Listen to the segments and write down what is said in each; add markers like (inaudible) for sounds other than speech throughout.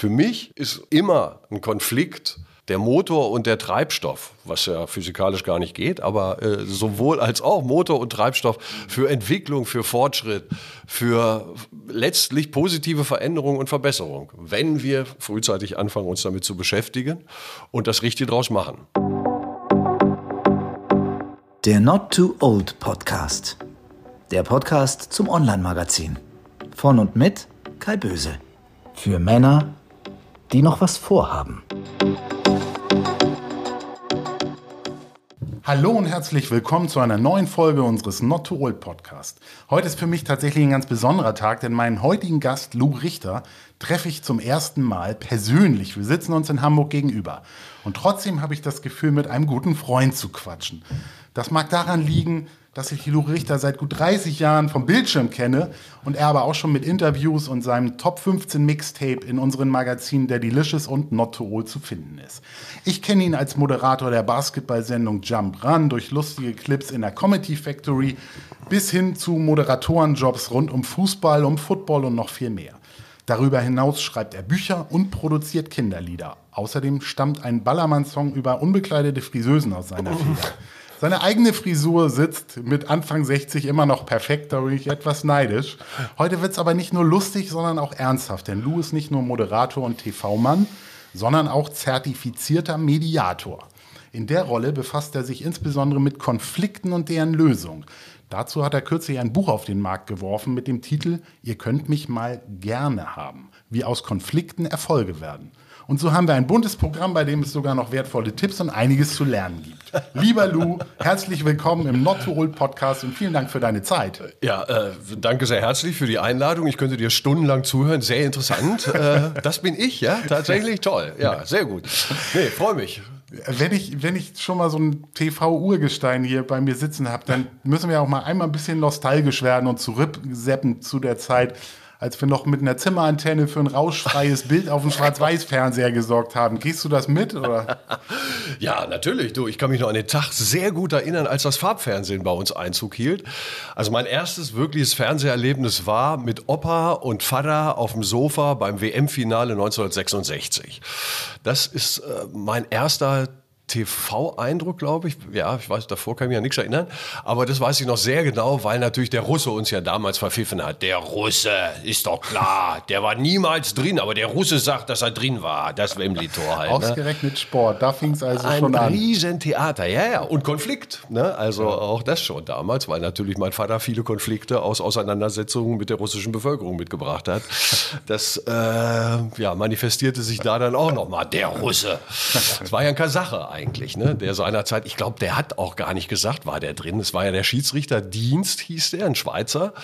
Für mich ist immer ein Konflikt der Motor und der Treibstoff, was ja physikalisch gar nicht geht, aber äh, sowohl als auch Motor und Treibstoff für Entwicklung, für Fortschritt, für letztlich positive Veränderung und Verbesserung, wenn wir frühzeitig anfangen, uns damit zu beschäftigen und das Richtige draus machen. Der Not Too Old Podcast. Der Podcast zum Online-Magazin. Von und mit Kai Böse. Für Männer, die noch was vorhaben. Hallo und herzlich willkommen zu einer neuen Folge unseres Not Too Old Podcast. Heute ist für mich tatsächlich ein ganz besonderer Tag, denn meinen heutigen Gast, Lou Richter, treffe ich zum ersten Mal persönlich. Wir sitzen uns in Hamburg gegenüber. Und trotzdem habe ich das Gefühl, mit einem guten Freund zu quatschen. Das mag daran liegen, dass ich Lou Richter seit gut 30 Jahren vom Bildschirm kenne und er aber auch schon mit Interviews und seinem Top 15 Mixtape in unseren Magazinen Der Delicious und Not to Old zu finden ist. Ich kenne ihn als Moderator der Basketballsendung Jump Run durch lustige Clips in der Comedy Factory bis hin zu Moderatorenjobs rund um Fußball, um Football und noch viel mehr. Darüber hinaus schreibt er Bücher und produziert Kinderlieder. Außerdem stammt ein Ballermann-Song über unbekleidete Friseusen aus seiner (laughs) Feder. Seine eigene Frisur sitzt mit Anfang 60 immer noch perfekt, da bin ich etwas neidisch. Heute wird es aber nicht nur lustig, sondern auch ernsthaft, denn Lou ist nicht nur Moderator und TV-Mann, sondern auch zertifizierter Mediator. In der Rolle befasst er sich insbesondere mit Konflikten und deren Lösung. Dazu hat er kürzlich ein Buch auf den Markt geworfen mit dem Titel Ihr könnt mich mal gerne haben, wie aus Konflikten Erfolge werden. Und so haben wir ein buntes Programm, bei dem es sogar noch wertvolle Tipps und einiges zu lernen gibt. Lieber Lou, herzlich willkommen im Not to Old Podcast und vielen Dank für deine Zeit. Ja, äh, danke sehr herzlich für die Einladung. Ich könnte dir stundenlang zuhören. Sehr interessant. äh, das bin ich, ja, tatsächlich toll. Ja, sehr gut. Nee, freue mich. Wenn ich, wenn ich schon mal so ein TV-Urgestein hier bei mir sitzen habe, dann müssen wir auch mal einmal ein bisschen nostalgisch werden und zurückseppen zu der Zeit, als wir noch mit einer Zimmerantenne für ein rauschfreies Bild auf dem Schwarz-Weiß-Fernseher gesorgt haben. Gehst du das mit? Oder? (laughs) ja, natürlich. Du, ich kann mich noch an den Tag sehr gut erinnern, als das Farbfernsehen bei uns Einzug hielt. Also mein erstes wirkliches Fernseherlebnis war mit Opa und Vater auf dem Sofa beim WM-Finale 1966. Das ist äh, mein erster TV-Eindruck, glaube ich. Ja, ich weiß, davor kann ich mich an nichts erinnern. Aber das weiß ich noch sehr genau, weil natürlich der Russe uns ja damals verpfiffen hat. Der Russe, ist doch klar. Der war niemals drin, aber der Russe sagt, dass er drin war. Das Wembley-Tor halt. Ne? Ausgerechnet Sport, da fing es also Ein schon an. Ein Riesentheater, ja, ja. Und Konflikt. Ne? Also ja. auch das schon damals, weil natürlich mein Vater viele Konflikte aus Auseinandersetzungen mit der russischen Bevölkerung mitgebracht hat. Das äh, ja, manifestierte sich da dann auch nochmal. Der Russe. Das war ja ein Kasache eigentlich eigentlich, ne? Der seinerzeit, ich glaube, der hat auch gar nicht gesagt, war der drin. Es war ja der Schiedsrichterdienst, hieß der, ein Schweizer.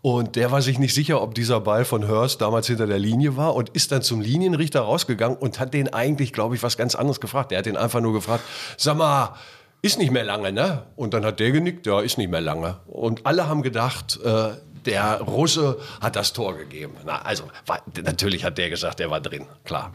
Und der war sich nicht sicher, ob dieser Ball von Hurst damals hinter der Linie war und ist dann zum Linienrichter rausgegangen und hat den eigentlich, glaube ich, was ganz anderes gefragt. Der hat den einfach nur gefragt, sag mal, ist nicht mehr lange, ne? Und dann hat der genickt, ja, ist nicht mehr lange. Und alle haben gedacht, äh, der Russe hat das Tor gegeben. Na, also war, natürlich hat der gesagt, der war drin, klar.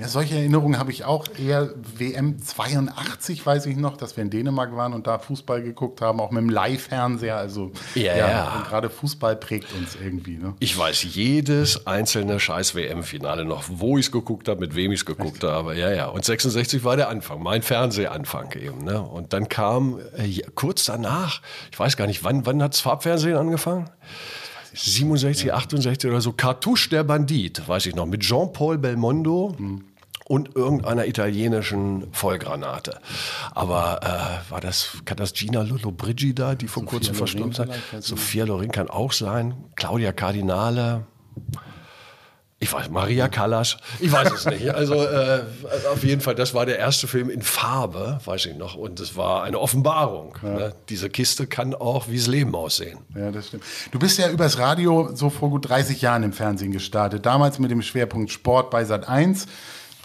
Ja, solche Erinnerungen habe ich auch eher WM 82, weiß ich noch, dass wir in Dänemark waren und da Fußball geguckt haben, auch mit dem Live-Fernseher. Also ja, ja, gerade Fußball prägt uns irgendwie. Ne? Ich weiß jedes einzelne scheiß WM-Finale noch, wo ich es geguckt habe, mit wem ich es geguckt habe. Ja, ja. Und 66 war der Anfang, mein Fernsehanfang eben. Ne? Und dann kam äh, kurz danach, ich weiß gar nicht, wann, wann hat das Farbfernsehen angefangen? 67, 68 oder so, Cartouche der Bandit, weiß ich noch, mit Jean-Paul Belmondo. Mhm und irgendeiner italienischen Vollgranate. Aber äh, war das, kann das Gina Lollobrigida, die vor kurzem verstorben ist? Sophia Loren kann auch sein. Claudia Cardinale. Ich weiß, Maria Callas, ich weiß es nicht. Also äh, auf jeden Fall, das war der erste Film in Farbe, weiß ich noch. Und es war eine Offenbarung. Ja. Ne? Diese Kiste kann auch wie das Leben aussehen. Ja, das stimmt. Du bist ja übers Radio so vor gut 30 Jahren im Fernsehen gestartet. Damals mit dem Schwerpunkt Sport bei Sat 1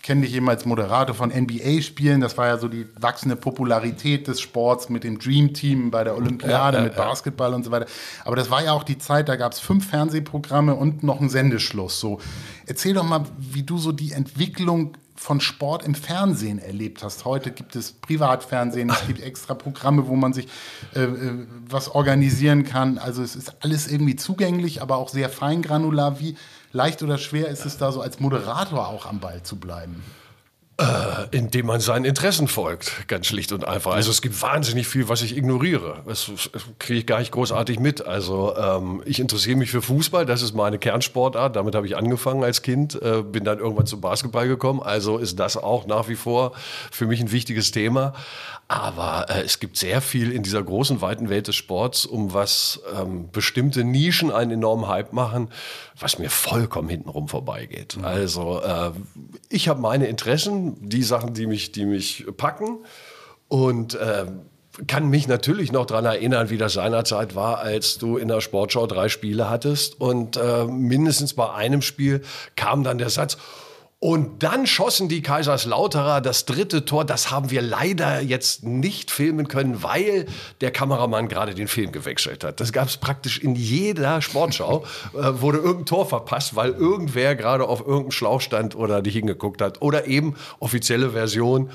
kenne dich eben als Moderator von NBA-Spielen. Das war ja so die wachsende Popularität des Sports mit dem Dream Team bei der Olympiade, ja, ja, mit Basketball und so weiter. Aber das war ja auch die Zeit, da gab es fünf Fernsehprogramme und noch einen Sendeschluss. So, erzähl doch mal, wie du so die Entwicklung von Sport im Fernsehen erlebt hast. Heute gibt es Privatfernsehen, es gibt extra Programme, wo man sich äh, äh was organisieren kann. Also es ist alles irgendwie zugänglich, aber auch sehr feingranular. Wie leicht oder schwer ist es da so als Moderator auch am Ball zu bleiben? Äh, indem man seinen Interessen folgt, ganz schlicht und einfach. Also es gibt wahnsinnig viel, was ich ignoriere. Das, kriege ich gar nicht großartig mit. Also ähm, ich interessiere mich für Fußball, das ist meine Kernsportart. Damit habe ich angefangen als Kind, äh, bin dann irgendwann zum Basketball gekommen. Also ist das auch nach wie vor für mich ein wichtiges Thema. Aber äh, es gibt sehr viel in dieser großen, weiten Welt des Sports, um was ähm, bestimmte Nischen einen enormen Hype machen, was mir vollkommen hintenrum vorbeigeht. Mhm. Also äh, ich habe meine Interessen, die Sachen, die mich, die mich packen und äh, kann mich natürlich noch daran erinnern, wie das seinerzeit war, als du in der Sportschau drei Spiele hattest und äh, mindestens bei einem Spiel kam dann der Satz, und dann schossen die Kaiserslauterer das dritte Tor. Das haben wir leider jetzt nicht filmen können, weil der Kameramann gerade den Film gewechselt hat. Das gab es praktisch in jeder Sportschau. (laughs) äh, wurde irgendein Tor verpasst, weil irgendwer gerade auf irgendeinem Schlauch stand oder nicht hingeguckt hat. Oder eben offizielle Version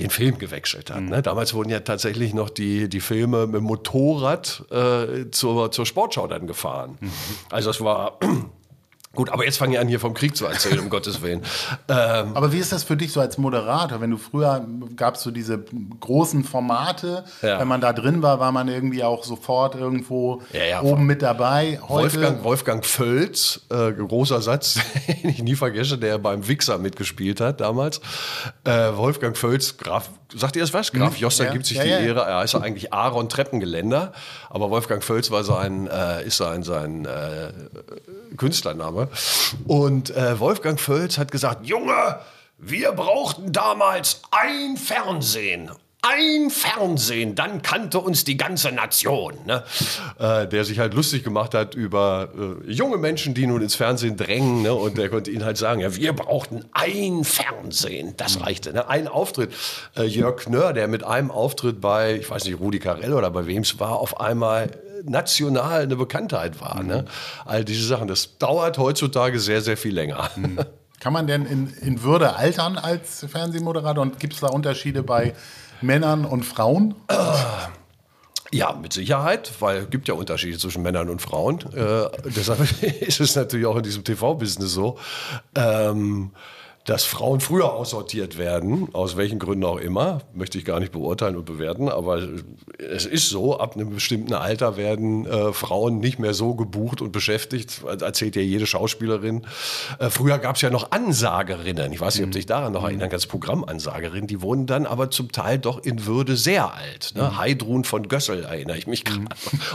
den Film gewechselt hat. Mhm. Ne? Damals wurden ja tatsächlich noch die, die Filme mit dem Motorrad äh, zur, zur Sportschau dann gefahren. Mhm. Also es war Gut, aber jetzt fange ich an, hier vom Krieg zu erzählen, um (laughs) Gottes Willen. Ähm, aber wie ist das für dich so als Moderator? Wenn du früher gab es so diese großen Formate, ja. wenn man da drin war, war man irgendwie auch sofort irgendwo ja, ja, oben mit dabei. Heute Wolfgang, Wolfgang Völz, äh, großer Satz, (laughs) den ich nie vergesse, der beim Wichser mitgespielt hat damals. Äh, Wolfgang Völz, Graf, sagt ihr das was? Graf hm? Joster gibt sich die Ehre. Er heißt eigentlich Aaron Treppengeländer, aber Wolfgang Völz war sein, äh, ist sein, sein äh, Künstlername. Und äh, Wolfgang Völz hat gesagt, Junge, wir brauchten damals ein Fernsehen ein Fernsehen, dann kannte uns die ganze Nation. Ne? Äh, der sich halt lustig gemacht hat über äh, junge Menschen, die nun ins Fernsehen drängen. Ne? Und der konnte ihnen halt sagen, ja, wir brauchten ein Fernsehen. Das reichte. Ne? Ein Auftritt. Äh, Jörg Knörr, der mit einem Auftritt bei, ich weiß nicht, Rudi Carell oder bei wem es war, auf einmal national eine Bekanntheit war. Ne? All diese Sachen. Das dauert heutzutage sehr, sehr viel länger. Mhm. Kann man denn in, in Würde altern als Fernsehmoderator? Und gibt es da Unterschiede bei Männern und Frauen? Ja, mit Sicherheit, weil es gibt ja Unterschiede zwischen Männern und Frauen. Äh, deshalb (laughs) ist es natürlich auch in diesem TV-Business so. Ähm, dass Frauen früher aussortiert werden, aus welchen Gründen auch immer, möchte ich gar nicht beurteilen und bewerten, aber es ist so, ab einem bestimmten Alter werden äh, Frauen nicht mehr so gebucht und beschäftigt, erzählt ja jede Schauspielerin. Äh, früher gab es ja noch Ansagerinnen, ich weiß nicht, ob sich daran noch erinnern, ganz Programmansagerinnen, die wurden dann aber zum Teil doch in Würde sehr alt. Ne? Mhm. Heidrun von Gössel erinnere ich mich gerade. Mhm.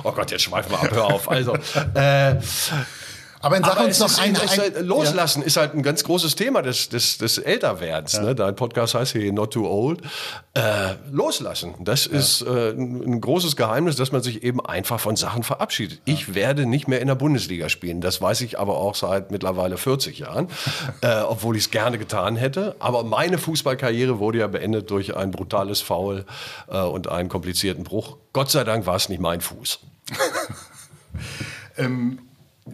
Oh Gott, jetzt schweifen wir ab, hör auf. Also, (laughs) äh, aber in Sachen uns noch ein, ein, halt, Loslassen ja. ist halt ein ganz großes Thema des, des, des Älterwerdens. Ja. Ne? Dein Podcast heißt hier Not Too Old. Äh, loslassen, das ja. ist äh, ein großes Geheimnis, dass man sich eben einfach von Sachen verabschiedet. Ich werde nicht mehr in der Bundesliga spielen. Das weiß ich aber auch seit mittlerweile 40 Jahren, (laughs) äh, obwohl ich es gerne getan hätte. Aber meine Fußballkarriere wurde ja beendet durch ein brutales Foul äh, und einen komplizierten Bruch. Gott sei Dank war es nicht mein Fuß. (laughs) ähm,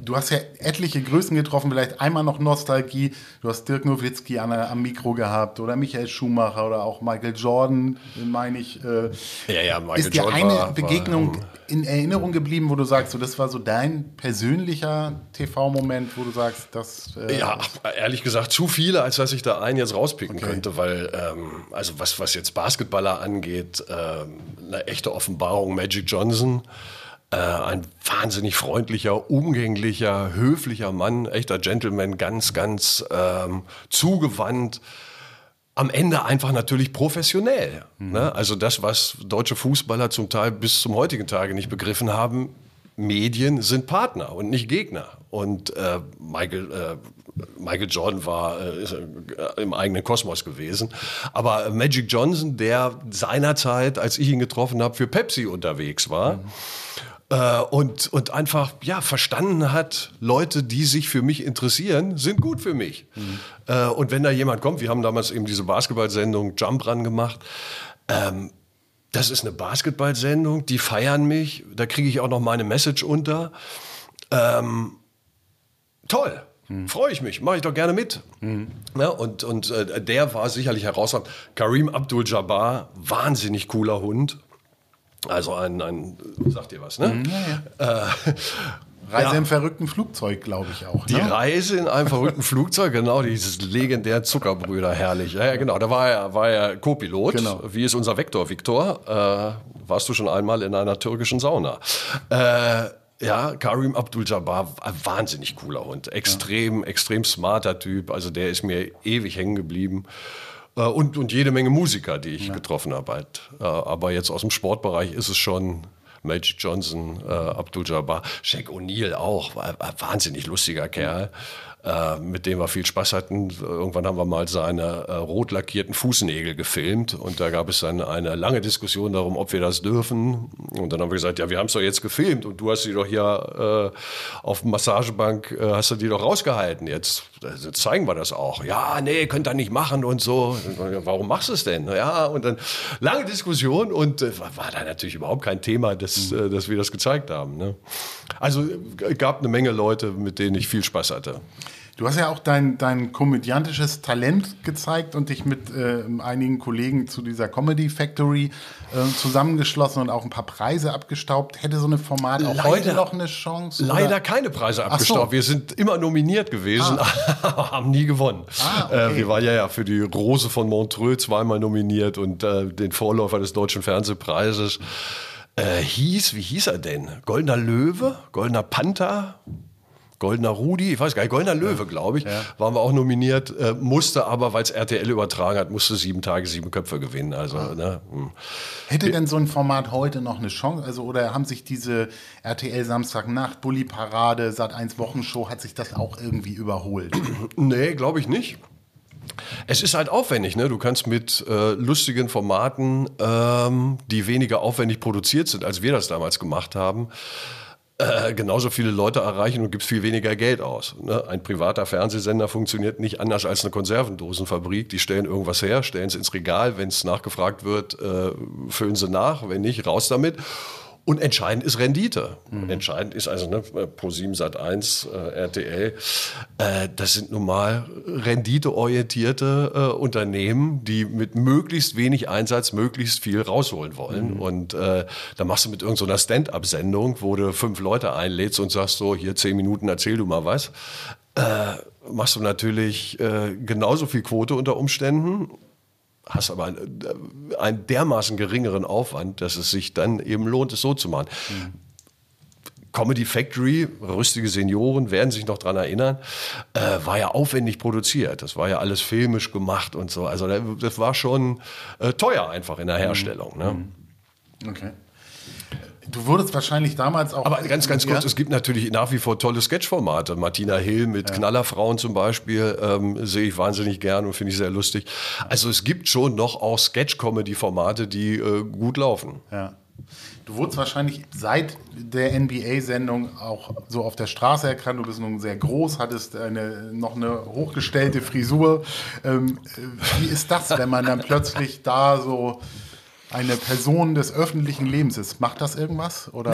Du hast ja etliche Größen getroffen, vielleicht einmal noch Nostalgie. Du hast Dirk Nowitzki an, am Mikro gehabt oder Michael Schumacher oder auch Michael Jordan, meine ich. Äh, ja, ja, Michael ist dir eine war, Begegnung war, in Erinnerung geblieben, wo du sagst, so, das war so dein persönlicher TV-Moment, wo du sagst, das. Äh, ja, ehrlich gesagt, zu viele, als dass ich da einen jetzt rauspicken okay. könnte, weil, ähm, also was, was jetzt Basketballer angeht, ähm, eine echte Offenbarung, Magic Johnson. Äh, ein wahnsinnig freundlicher, umgänglicher, höflicher Mann, echter Gentleman, ganz, ganz ähm, zugewandt. Am Ende einfach natürlich professionell. Mhm. Ne? Also das, was deutsche Fußballer zum Teil bis zum heutigen Tage nicht begriffen haben, Medien sind Partner und nicht Gegner. Und äh, Michael, äh, Michael Jordan war äh, im eigenen Kosmos gewesen. Aber Magic Johnson, der seinerzeit, als ich ihn getroffen habe, für Pepsi unterwegs war, mhm äh, und, und einfach ja, verstanden hat, Leute, die sich für mich interessieren, sind gut für mich. Mhm. Äh, und wenn da jemand kommt, wir haben damals eben diese Basketball-Sendung Jump Run gemacht, ähm, das ist eine Basketball-Sendung, die feiern mich, da kriege ich auch noch meine Message unter. Ähm, toll, Mhm. Freue ich mich, mache ich doch gerne mit. Mhm. Ja, und und äh, der war sicherlich herausragend. Karim Abdul-Jabbar, wahnsinnig cooler Hund. Also ein, ein sagt ihr was, ne? Mhm, ja, ja. Äh, Reise Ja. im verrückten Flugzeug, glaube ich auch. Die ne? Reise in einem (laughs) verrückten Flugzeug, genau, dieses legendäre Zuckerbrüder, herrlich. Ja, ja, genau, da war er, war er Co-Pilot. Genau. Wie ist unser Vektor, Viktor? Äh, warst du schon einmal in einer türkischen Sauna? Äh, ja, Karim Abdul-Jabbar, ein wahnsinnig cooler Hund. Extrem, extrem smarter Typ. Also der ist mir ewig hängen geblieben. Äh, Und, und jede Menge Musiker, die ich getroffen habe. Halt. Äh, Aber jetzt aus dem Sportbereich ist es schon Magic Johnson, äh, Abdul-Jabbar, Shaq O'Neal auch, wahnsinnig lustiger Kerl, äh, mit dem wir viel Spaß hatten. Irgendwann haben wir mal seine äh, rot lackierten Fußnägel gefilmt und da gab es dann eine lange Diskussion darum, ob wir das dürfen. Und dann haben wir gesagt, ja, wir haben es doch jetzt gefilmt und du hast sie doch hier äh, auf Massagebank, äh, hast du die doch rausgehalten. Jetzt, also zeigen wir das auch. Ja, nee, könnt ihr nicht machen und so. Warum machst du es denn? Ja, und dann lange Diskussion und äh, war, da natürlich überhaupt kein Thema, dass, äh, dass wir das gezeigt haben. Ne? Also äh, gab eine Menge Leute, mit denen ich viel Spaß hatte. Du hast ja auch dein, dein komödiantisches Talent gezeigt und dich mit äh, einigen Kollegen zu dieser Comedy Factory äh, zusammengeschlossen und auch ein paar Preise abgestaubt. Hätte so ein Format auch Leider- heute noch eine Chance? Leider oder? keine Preise so. abgestaubt. Wir sind immer nominiert gewesen, aber (laughs) haben nie gewonnen. Ah, okay. äh, wir waren ja, ja für die Rose von Montreux zweimal nominiert und äh, den Vorläufer des Deutschen Fernsehpreises. Äh, hieß, wie hieß er denn? Goldener Löwe? Goldener Panther? Goldener Rudi, ich weiß gar nicht, Goldener Löwe, glaube ich, waren wir auch nominiert, äh, musste aber, weil es RTL übertragen hat, musste sieben Tage, sieben Köpfe gewinnen. Also, Ah. ne, hm. Hätte denn so ein Format heute noch eine Chance? Also, oder haben sich diese RTL Samstagnacht, Bully Parade, Sat 1 Wochenshow, hat sich das auch irgendwie überholt? Nee, glaube ich nicht. Es ist halt aufwendig, ne? Du kannst mit äh, lustigen Formaten, ähm, die weniger aufwendig produziert sind, als wir das damals gemacht haben, äh, genauso viele Leute erreichen und gibst viel weniger Geld aus. Ne? Ein privater Fernsehsender funktioniert nicht anders als eine Konservendosenfabrik. Die stellen irgendwas her, stellen es ins Regal, wenn es nachgefragt wird, äh, füllen sie nach, wenn nicht, raus damit. Und entscheidend ist Rendite. Entscheidend ist also ne, Pro7 Sat 1, äh, RTL. Äh, das sind nun mal renditeorientierte äh, Unternehmen, die mit möglichst wenig Einsatz möglichst viel rausholen wollen. Und äh, da machst du mit irgendeiner Stand-up-Sendung, wo du fünf Leute einlädst und sagst so, hier zehn Minuten erzähl du mal was. Äh, machst du natürlich äh, genauso viel Quote unter Umständen hast aber einen, äh, einen dermaßen geringeren Aufwand, dass es sich dann eben lohnt, es so zu machen. Comedy Factory, rüstige Senioren werden sich noch dran erinnern, äh, war ja aufwendig produziert. Das war ja alles filmisch gemacht und so. Also das war schon äh, teuer einfach in der Herstellung. Ne? Okay. Du wurdest wahrscheinlich damals auch. Aber ganz, ganz kurz, Ja? es gibt natürlich nach wie vor tolle Sketchformate. Martina Hill mit Knallerfrauen zum Beispiel ähm, sehe ich wahnsinnig gern und finde ich sehr lustig. Also es gibt schon noch auch Sketch-Comedy-Formate, die äh, gut laufen. Ja. Du wurdest wahrscheinlich seit der NBA-Sendung auch so auf der Straße erkannt. Du bist nun sehr groß, hattest eine, noch eine hochgestellte Frisur. Ähm, äh, wie ist das, wenn man dann plötzlich da so eine Person des öffentlichen Lebens ist? Macht das irgendwas? Oder?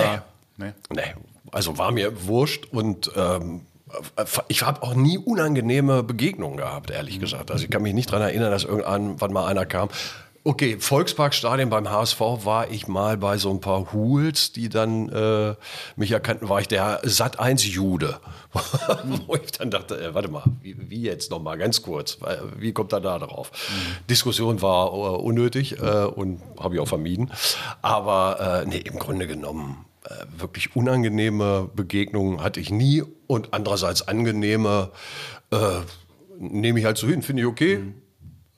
Nee. Nee, also war mir wurscht und ähm, ich habe auch nie unangenehme Begegnungen gehabt, ehrlich gesagt. Also ich kann mich nicht daran erinnern, dass irgendwann mal einer kam. Okay, Volksparkstadion beim HSV war ich mal bei so ein paar Hools, die dann äh, mich erkannten, war ich der Sat 1 Jude. (laughs) Wo ich dann dachte, äh, warte mal, wie, wie jetzt noch mal ganz kurz, Weil, wie kommt er da drauf? Diskussion war äh, unnötig äh, und habe ich auch vermieden. Aber äh, nee, im Grunde genommen äh, wirklich unangenehme Begegnungen hatte ich nie und andererseits angenehme äh, nehme ich halt so hin, finde ich okay.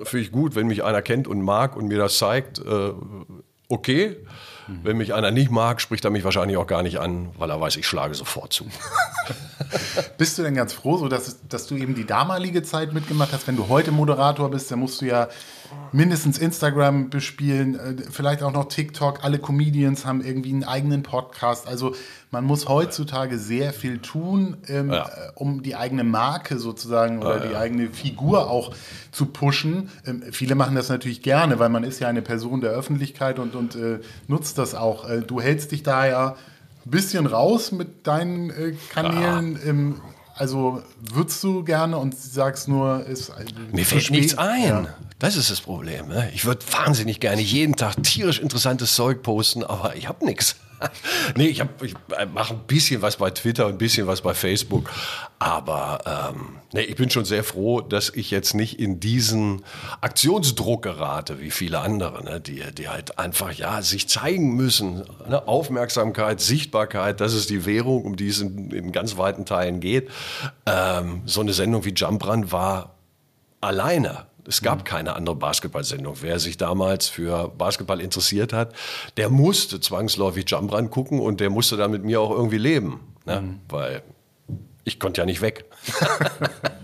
Finde ich gut, wenn mich einer kennt und mag und mir das zeigt, äh, okay. Wenn mich einer nicht mag, spricht er mich wahrscheinlich auch gar nicht an, weil er weiß, ich schlage sofort zu. (laughs) Bist du denn ganz froh, so dass, dass du eben die damalige Zeit mitgemacht hast? Wenn du heute Moderator bist, dann musst du ja mindestens Instagram bespielen, äh, vielleicht auch noch TikTok. Alle Comedians haben irgendwie einen eigenen Podcast. Also man muss heutzutage sehr viel tun, ähm, Ja. äh, um die eigene Marke sozusagen oder die eigene Figur auch zu pushen. Ähm, viele machen das natürlich gerne, weil man ist ja eine Person der Öffentlichkeit und, und äh, nutzt das auch. Äh, du hältst dich da ja ein bisschen raus mit deinen äh, Kanälen. Ähm, also würdest du gerne und sagst nur, ist Mir fällt spät. nichts ein. Ja. Das ist das Problem. Ne? Ich würde wahnsinnig gerne jeden Tag tierisch interessantes Zeug posten, aber ich habe nichts. (laughs) nee, ich, ich mache ein bisschen was bei Twitter, ein bisschen was bei Facebook. Aber ähm, nee, ich bin schon sehr froh, dass ich jetzt nicht in diesen Aktionsdruck gerate, wie viele andere, ne, die, die halt einfach ja sich zeigen müssen. Ne? Aufmerksamkeit, Sichtbarkeit, das ist die Währung, um die es in, in ganz weiten Teilen geht. Ähm, so eine Sendung wie Jump Run war alleine. Es gab keine andere Basketballsendung. Wer sich damals für Basketball interessiert hat, der musste zwangsläufig Jump Run gucken und der musste dann mit mir auch irgendwie leben. Ne? Weil ich konnte ja nicht weg. (laughs)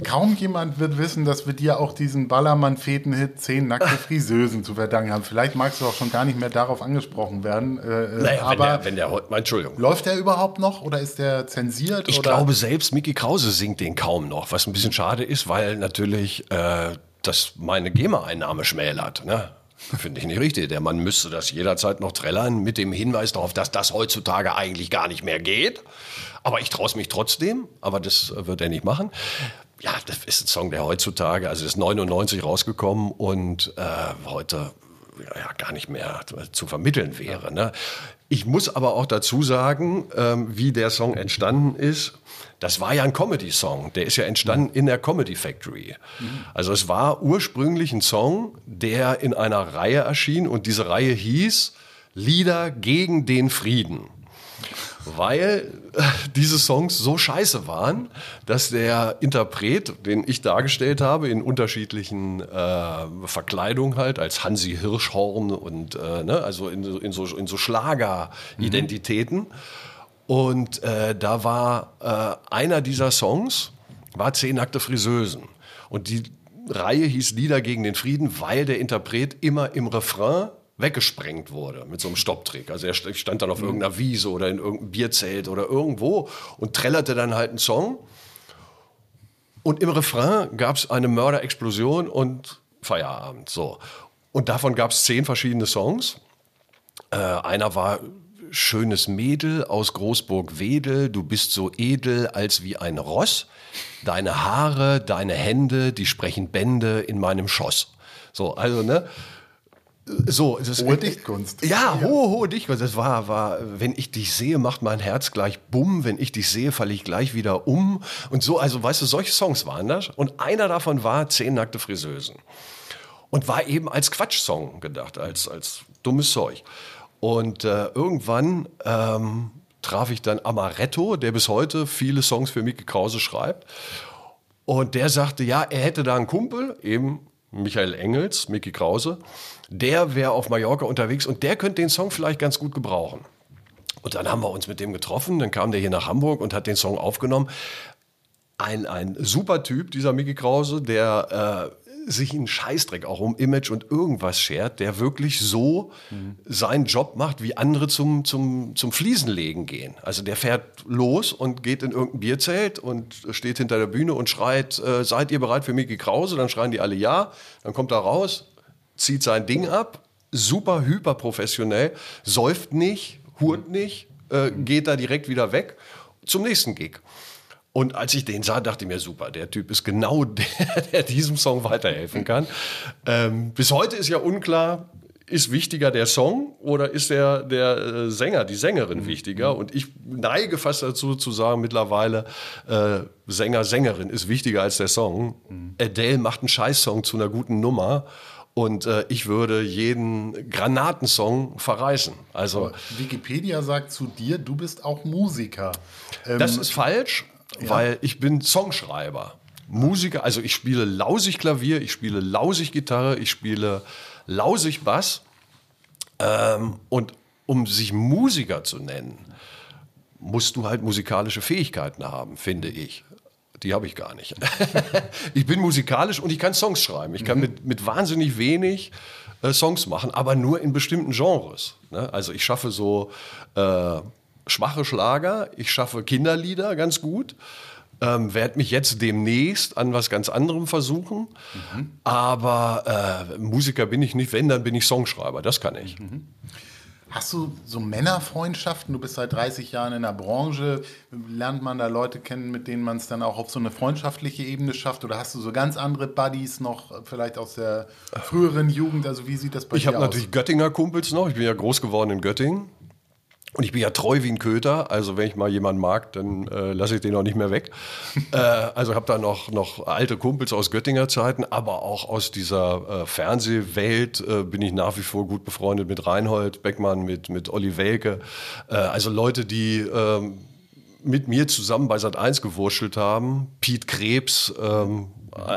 Kaum jemand wird wissen, dass wir dir auch diesen Ballermann-Feten-Hit 10 nackte Friseusen zu verdanken haben. Vielleicht magst du auch schon gar nicht mehr darauf angesprochen werden. Äh, äh, Naja, aber wenn der, wenn der, Entschuldigung. läuft der überhaupt noch oder ist der zensiert? Ich oder? glaube, selbst Mickey Krause singt den kaum noch, was ein bisschen schade ist, weil natürlich äh, das meine GEMA-Einnahme schmälert. Ne? Finde ich nicht richtig. Der Mann müsste das jederzeit noch trällern mit dem Hinweis darauf, dass das heutzutage eigentlich gar nicht mehr geht. Aber ich traue es mich trotzdem, aber das wird er nicht machen. Ja, das ist ein Song, der heutzutage, also ist 99 rausgekommen und äh, heute ja, gar nicht mehr zu vermitteln wäre. Ne? Ich muss aber auch dazu sagen, ähm, wie der Song entstanden ist. Das war ja ein Comedy-Song. Der ist ja entstanden in der Comedy Factory. Also es war ursprünglich ein Song, der in einer Reihe erschien und diese Reihe hieß Lieder gegen den Frieden weil äh, diese Songs so scheiße waren, dass der Interpret, den ich dargestellt habe, in unterschiedlichen äh, Verkleidungen halt, als Hansi Hirschhorn und äh, ne, also in, so- in so, in so Schlager-Identitäten. Und äh, da war äh, einer dieser Songs, war Zehn nackte Friseusen. Und die Reihe hieß Lieder gegen den Frieden, weil der Interpret immer im Refrain weggesprengt wurde mit so einem Stopptrick. Also er st- stand dann auf irgendeiner Wiese oder in irgendeinem Bierzelt oder irgendwo und trällerte dann halt einen Song. Und im Refrain gab es eine Mörderexplosion und Feierabend. So. Und davon gab es zehn verschiedene Songs. Äh, einer war Schönes Mädel aus Großburg-Wedel, du bist so edel als wie ein Ross. Deine Haare, deine Hände, die sprechen Bände in meinem Schoss. So, also, ne? So, das Hohe Dichtkunst. Ja, hohe, hohe Dichtkunst. Das war, war, wenn ich dich sehe, macht mein Herz gleich bumm. Wenn ich dich sehe, falle ich gleich wieder um. Und so, also, weißt du, solche Songs waren das. Und einer davon war Zehn nackte Friseusen. Und war eben als Quatschsong gedacht, als, als dummes Zeug. Und äh, irgendwann ähm, traf ich dann Amaretto, der bis heute viele Songs für Mickey Krause schreibt. Und der sagte, ja, er hätte da einen Kumpel, eben Michael Engels, Mickey Krause, der wäre auf Mallorca unterwegs und der könnte den Song vielleicht ganz gut gebrauchen. Und dann haben wir uns mit dem getroffen, dann kam der hier nach Hamburg und hat den Song aufgenommen. Ein, ein super Typ, dieser Mickey Krause, der äh, sich einen Scheißdreck auch um Image und irgendwas schert, der wirklich so seinen Job macht, wie andere zum, zum, zum Fliesenlegen gehen. Also der fährt los und geht in irgendein Bierzelt und steht hinter der Bühne und schreit, äh, seid ihr bereit für Mickey Krause? Dann schreien die alle ja. Dann kommt er raus, zieht sein Ding ab, super hyper professionell, säuft nicht, hurt nicht, äh, geht da direkt wieder weg zum nächsten Gig. Und als ich den sah, dachte ich mir, super, der Typ ist genau (laughs) der, der diesem Song weiterhelfen kann. Ähm, bis heute ist ja unklar, ist wichtiger der Song oder ist der, der äh, Sänger, die Sängerin wichtiger? Und ich neige fast dazu zu sagen, mittlerweile, äh, Sänger, Sängerin ist wichtiger als der Song. Adele macht einen Scheißsong zu einer guten Nummer. Und äh, ich würde jeden Granatensong verreißen. Also Wikipedia sagt zu dir, du bist auch Musiker. Ähm, Das ist falsch, weil ich bin Songschreiber. Musiker, also ich spiele lausig Klavier, ich spiele lausig Gitarre, ich spiele lausig Bass. Ähm, und um sich Musiker zu nennen, musst du halt musikalische Fähigkeiten haben, finde ich. Die habe ich gar nicht. (laughs) ich bin musikalisch und ich kann Songs schreiben. Ich kann mit, mit wahnsinnig wenig äh, Songs machen, aber nur in bestimmten Genres. Ne? Also ich schaffe so äh, schwache Schlager, ich schaffe Kinderlieder ganz gut. Ähm, werde mich jetzt demnächst an was ganz anderem versuchen. Aber äh, Musiker bin ich nicht. Wenn, dann bin ich Songschreiber. Das kann ich. Hast du so Männerfreundschaften? Du bist seit 30 Jahren in der Branche. Lernt man da Leute kennen, mit denen man es dann auch auf so eine freundschaftliche Ebene schafft? Oder hast du so ganz andere Buddies noch, vielleicht aus der früheren Jugend? Also wie sieht das bei ich dir aus? Ich habe natürlich Göttinger Kumpels noch. Ich bin ja groß geworden in Göttingen. Und ich bin ja treu wie ein Köter, also wenn ich mal jemanden mag, dann äh, lasse ich den auch nicht mehr weg. (laughs) äh, also habe da noch, noch alte Kumpels aus Göttinger Zeiten, aber auch aus dieser äh, Fernsehwelt äh, bin ich nach wie vor gut befreundet mit Reinhold Beckmann, mit, mit Olli Welke. Äh, also Leute, die ähm, mit mir zusammen bei Sat 1 gewurschtelt haben. Piet Krebs, ähm,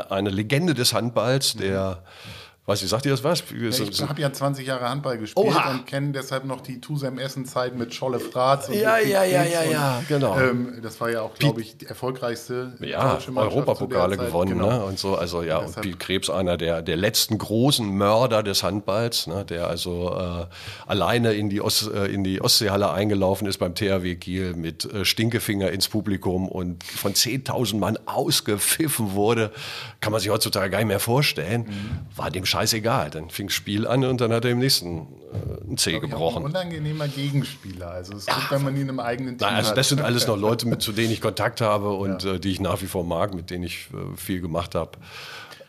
eine Legende des Handballs, der... Mhm Weiß ich, sagt ihr das was? Ich habe ja 20 Jahre Handball gespielt Oha. und kenne deshalb noch die Tusem Essen-Zeit mit Scholle Fratz. Ja, ja, ja, ja, ja, genau. Ähm, das war ja auch, glaube ich, die erfolgreichste ja, Europapokale gewonnen genau. ne? und so. Also ja, und, und Piet Krebs, einer der, der letzten großen Mörder des Handballs, ne? der also äh, alleine in die, Ost, äh, in die Ostseehalle eingelaufen ist beim THW Kiel mit äh, Stinkefinger ins Publikum und von 10.000 Mann ausgepfiffen wurde. Kann man sich heutzutage gar nicht mehr vorstellen. Mhm. War dem scheißegal. Dann fing das Spiel an und dann hat er im nächsten äh, ein Zeh gebrochen. Ein unangenehmer Gegenspieler. Also es ja, gibt, wenn man ihn im eigenen Team Also das sind alles noch (laughs) Leute, mit, zu denen ich Kontakt habe und ja. äh, die ich nach wie vor mag, mit denen ich äh, viel gemacht habe.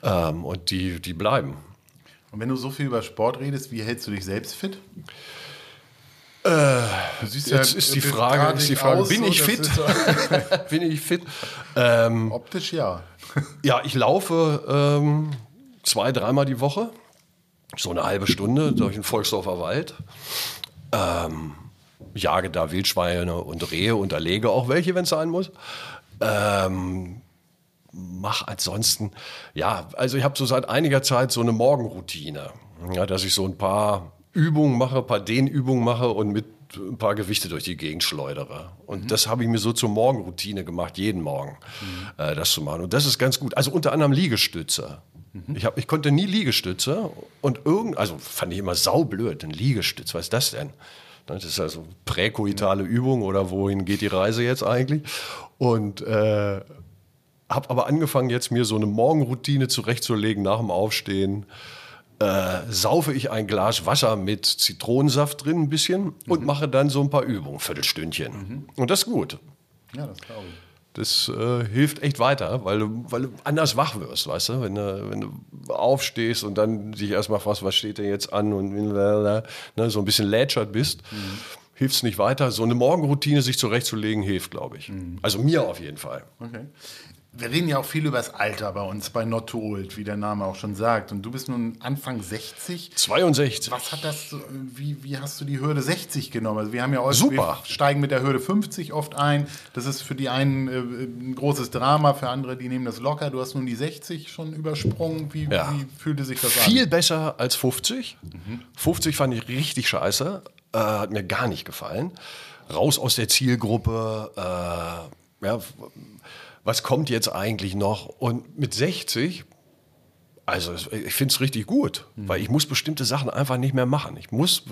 Ähm, und die, die bleiben. Und wenn du so viel über Sport redest, wie hältst du dich selbst fit? Äh, jetzt ja, ist die Frage, ist die Frage aus, bin, ich so, (laughs) bin ich fit? Ähm, Optisch ja. ja, ich laufe ähm, zwei, dreimal die Woche, so eine halbe Stunde durch den Volksdorfer Wald. Ähm, jage da Wildschweine und Rehe und erlege auch welche, wenn es sein muss. Ähm, mach ansonsten, ja, also ich habe so seit einiger Zeit so eine Morgenroutine, ja, dass ich so ein paar Übungen mache, ein paar Dehnübungen mache und mit ein paar Gewichte durch die Gegend schleudere. Und mhm. das habe ich mir so zur Morgenroutine gemacht, jeden Morgen mhm. äh, das zu machen. Und das ist ganz gut. Also unter anderem Liegestütze. Mhm. Ich, hab, ich konnte nie Liegestütze und irgend, also fand ich immer saublöd, ein Liegestütz, was ist das denn? Das ist also präkoitale Übung oder wohin geht die Reise jetzt eigentlich? Und äh, habe aber angefangen jetzt mir so eine Morgenroutine zurechtzulegen nach dem Aufstehen. Äh, saufe ich ein Glas Wasser mit Zitronensaft drin ein bisschen mhm. und mache dann so ein paar Übungen, Viertelstündchen. Mhm. Und das ist gut. Ja, das glaube ich. Das äh, hilft echt weiter, weil du, weil du anders wach wirst, weißt du? Wenn, du? wenn du aufstehst und dann dich erstmal fragst, was steht denn jetzt an und ne, so ein bisschen lätschert bist, mhm. hilft es nicht weiter. So eine Morgenroutine sich zurechtzulegen hilft, glaube ich. Mhm. Also mir auf jeden Fall. Okay wir reden ja auch viel über das Alter bei uns, bei Not Too Old, wie der Name auch schon sagt. Und du bist nun Anfang 60. 62. Was hat das, wie, wie hast du die Hürde 60 genommen? Also wir haben ja auch, Super. steigen mit der Hürde 50 oft ein. Das ist für die einen äh, ein großes Drama, für andere, die nehmen das locker. Du hast nun die 60 schon übersprungen. Wie, ja. wie fühlte sich das Viel an? Viel besser als 50. Mhm. 50 fand ich richtig scheiße. Äh, hat mir gar nicht gefallen. Raus aus der Zielgruppe. Äh, ja, was kommt jetzt eigentlich noch? Und mit 60, also ich finde es richtig gut, mhm. weil ich muss bestimmte Sachen einfach nicht mehr machen. Ich muss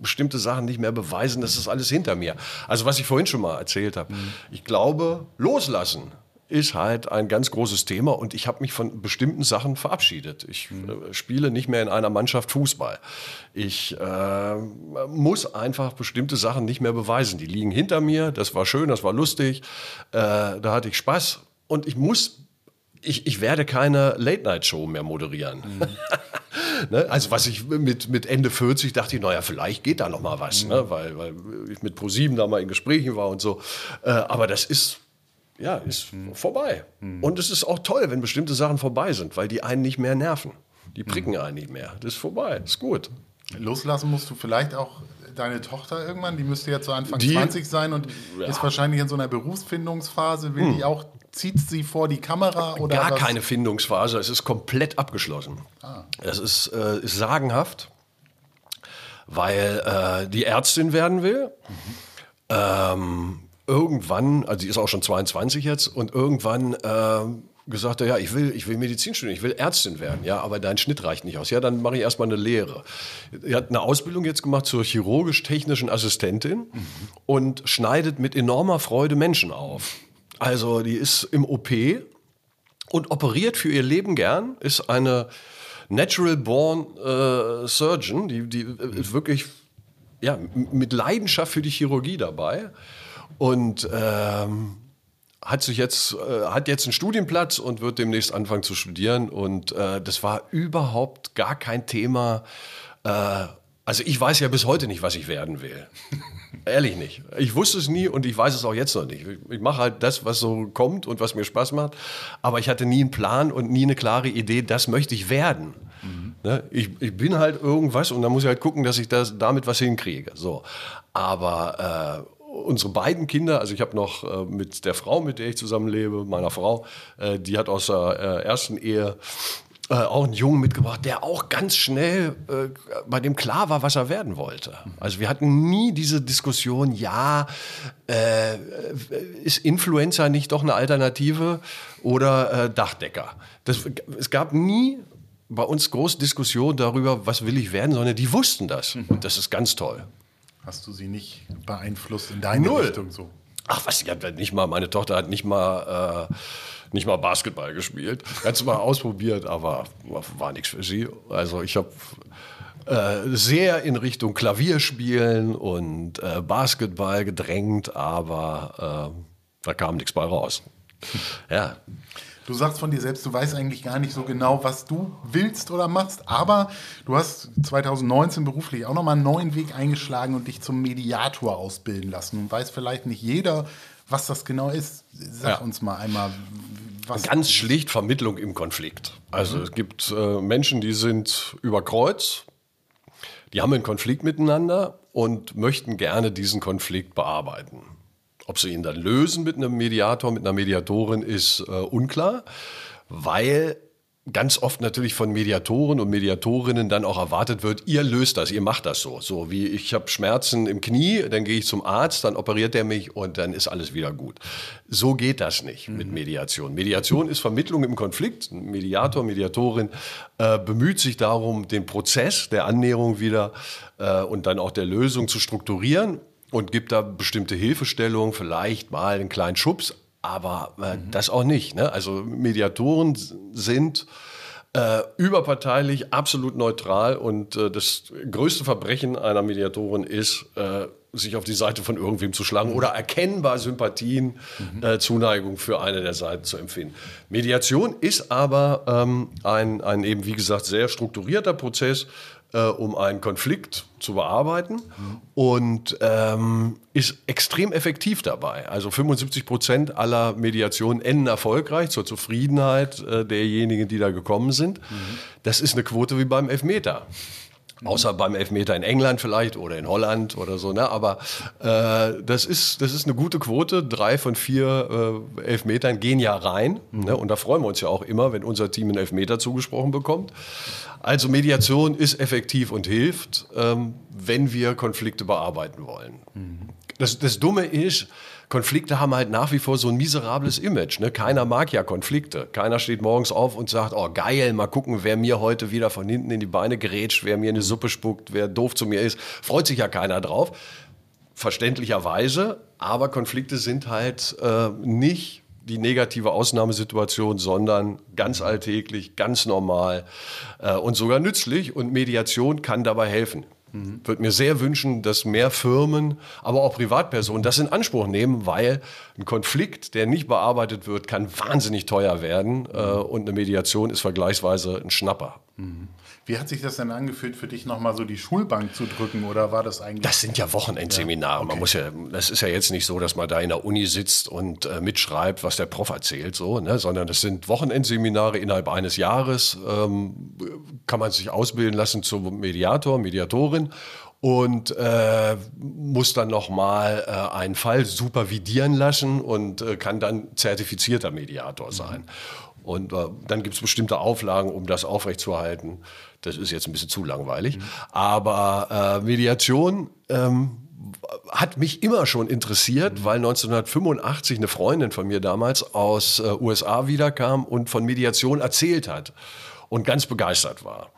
bestimmte Sachen nicht mehr beweisen, das ist alles hinter mir. Also was ich vorhin schon mal erzählt habe. Mhm. Ich glaube, loslassen ist halt ein ganz großes Thema und ich habe mich von bestimmten Sachen verabschiedet. Ich mhm. äh, spiele nicht mehr in einer Mannschaft Fußball. Ich äh, muss einfach bestimmte Sachen nicht mehr beweisen. Die liegen hinter mir. Das war schön, das war lustig. Äh, da hatte ich Spaß und ich muss ich, ich werde keine Late-Night-Show mehr moderieren. Mhm. (laughs) ne? Also was ich mit, mit Ende 40 dachte ich, naja, vielleicht geht da noch mal was, mhm. ne? weil, weil ich mit ProSieben da mal in Gesprächen war und so. Äh, aber das ist ja, ist mhm. vorbei. Mhm. Und es ist auch toll, wenn bestimmte Sachen vorbei sind, weil die einen nicht mehr nerven. Die pricken mhm. einen nicht mehr. Das ist vorbei, das ist gut. Loslassen musst du vielleicht auch deine Tochter irgendwann, die müsste jetzt so Anfang die, 20 sein und ja. ist wahrscheinlich in so einer Berufsfindungsphase. Will hm. die auch, zieht sie vor die Kamera? Oder Gar was? keine Findungsphase, es ist komplett abgeschlossen. Ah. Es ist, äh, ist sagenhaft, weil äh, die Ärztin werden will. Mhm. Ähm, irgendwann, also die ist auch schon 22 jetzt, und irgendwann äh, gesagt, ja, ich will, ich will Medizin studieren, ich will Ärztin werden. Ja, aber dein Schnitt reicht nicht aus. Ja, dann mache ich erstmal eine Lehre. Sie hat eine Ausbildung jetzt gemacht zur chirurgisch-technischen Assistentin mhm. und schneidet mit enormer Freude Menschen auf. Also die ist im OP und operiert für ihr Leben gern, ist eine natural born äh, Surgeon, die, die äh, wirklich ja, mit Leidenschaft für die Chirurgie dabei und ähm, hat sich jetzt äh, hat jetzt einen Studienplatz und wird demnächst anfangen zu studieren und äh, das war überhaupt gar kein Thema. Äh, also ich weiß ja bis heute nicht, was ich werden will. (laughs) Ehrlich nicht. Ich wusste es nie und ich weiß es auch jetzt noch nicht. Ich mache halt das, was so kommt und was mir Spaß macht. Aber ich hatte nie einen Plan und nie eine klare Idee, das möchte ich werden. Mhm. Ne? Ich, ich, bin halt irgendwas und dann muss ich halt gucken, dass ich das damit was hinkriege. So. Aber äh, unsere beiden Kinder, also ich habe noch äh, mit der Frau, mit der ich zusammenlebe, meiner Frau, äh, die hat aus der äh, ersten Ehe äh, auch einen Jungen mitgebracht, der auch ganz schnell äh, bei dem klar war, was er werden wollte. Also wir hatten nie diese Diskussion, ja, äh, ist Influencer nicht doch eine Alternative oder Dachdecker? Das, es gab nie bei uns große Diskussion darüber, was will ich werden, sondern die wussten das. Und das ist ganz toll. Hast du sie nicht beeinflusst in deine Null. Richtung so? Ach was, ich habe nicht mal, meine Tochter hat nicht mal, äh, nicht mal Basketball gespielt. Hat es mal ausprobiert, aber war nichts für sie. Also ich habe äh, sehr in Richtung Klavierspielen und äh, Basketball gedrängt, aber äh, da kam nichts bei raus. (laughs) ja. Du sagst von dir selbst, du weißt eigentlich gar nicht so genau, was du willst oder machst, aber du hast 2019 beruflich auch nochmal einen neuen Weg eingeschlagen und dich zum Mediator ausbilden lassen. Und weiß vielleicht nicht jeder, was das genau ist. Sag ja. uns mal einmal, was. Ganz schlicht Vermittlung im Konflikt. Also mhm. es gibt äh, Menschen, die sind über Kreuz, die haben einen Konflikt miteinander und möchten gerne diesen Konflikt bearbeiten. Ob sie ihn dann lösen mit einem Mediator, mit einer Mediatorin, ist äh, unklar, weil ganz oft natürlich von Mediatoren und Mediatorinnen dann auch erwartet wird, ihr löst das, ihr macht das so. So wie ich habe Schmerzen im Knie, dann gehe ich zum Arzt, dann operiert er mich und dann ist alles wieder gut. So geht das nicht mhm. mit Mediation. Mediation ist Vermittlung im Konflikt. Ein Mediator, Mediatorin äh, bemüht sich darum, den Prozess der Annäherung wieder äh, und dann auch der Lösung zu strukturieren und gibt da bestimmte Hilfestellungen, vielleicht mal einen kleinen Schubs, aber äh, mhm. das auch nicht. Ne? Also Mediatoren sind äh, überparteilich, absolut neutral und äh, das größte Verbrechen einer Mediatorin ist, äh, sich auf die Seite von irgendwem zu schlagen mhm. oder erkennbar Sympathien, mhm. äh, Zuneigung für eine der Seiten zu empfinden. Mediation ist aber ähm, ein, ein eben, wie gesagt, sehr strukturierter Prozess, äh, um einen Konflikt zu bearbeiten mhm. und ähm, ist extrem effektiv dabei. Also 75 Prozent aller Mediationen enden erfolgreich zur Zufriedenheit äh, derjenigen, die da gekommen sind. Mhm. Das ist eine Quote wie beim Elfmeter. Außer beim Elfmeter in England vielleicht oder in Holland oder so. Ne? Aber äh, das, ist, das ist eine gute Quote. Drei von vier äh, Elfmetern gehen ja rein. Mhm. Ne? Und da freuen wir uns ja auch immer, wenn unser Team einen Elfmeter zugesprochen bekommt. Also Mediation ist effektiv und hilft, ähm, wenn wir Konflikte bearbeiten wollen. Mhm. Das, das Dumme ist, Konflikte haben halt nach wie vor so ein miserables Image. Ne? Keiner mag ja Konflikte. Keiner steht morgens auf und sagt, oh geil, mal gucken, wer mir heute wieder von hinten in die Beine gerätscht, wer mir in die Suppe spuckt, wer doof zu mir ist. Freut sich ja keiner drauf. Verständlicherweise. Aber Konflikte sind halt äh, nicht die negative Ausnahmesituation, sondern ganz alltäglich, ganz normal äh, und sogar nützlich. Und Mediation kann dabei helfen. Mhm. Würde mir sehr wünschen, dass mehr Firmen, aber auch Privatpersonen das in Anspruch nehmen, weil ein Konflikt, der nicht bearbeitet wird, kann wahnsinnig teuer werden äh, und eine Mediation ist vergleichsweise ein Schnapper. Mhm. Wie hat sich das denn angefühlt für dich, nochmal so die Schulbank zu drücken oder war das eigentlich? Das sind ja Wochenendseminare. Ja, okay. Man muss ja, das ist ja jetzt nicht so, dass man da in der Uni sitzt und äh, mitschreibt, was der Prof erzählt, so, ne? sondern das sind Wochenendseminare innerhalb eines Jahres. Ähm, kann man sich ausbilden lassen zum Mediator, Mediatorin und äh, muss dann nochmal äh, einen Fall supervidieren lassen und äh, kann dann zertifizierter Mediator sein. Mhm. Und äh, dann gibt es bestimmte Auflagen, um das aufrechtzuerhalten. Das ist jetzt ein bisschen zu langweilig. Mhm. Aber äh, Mediation ähm, hat mich immer schon interessiert, mhm. weil 1985 eine Freundin von mir damals aus äh, USA wiederkam und von Mediation erzählt hat und ganz begeistert war.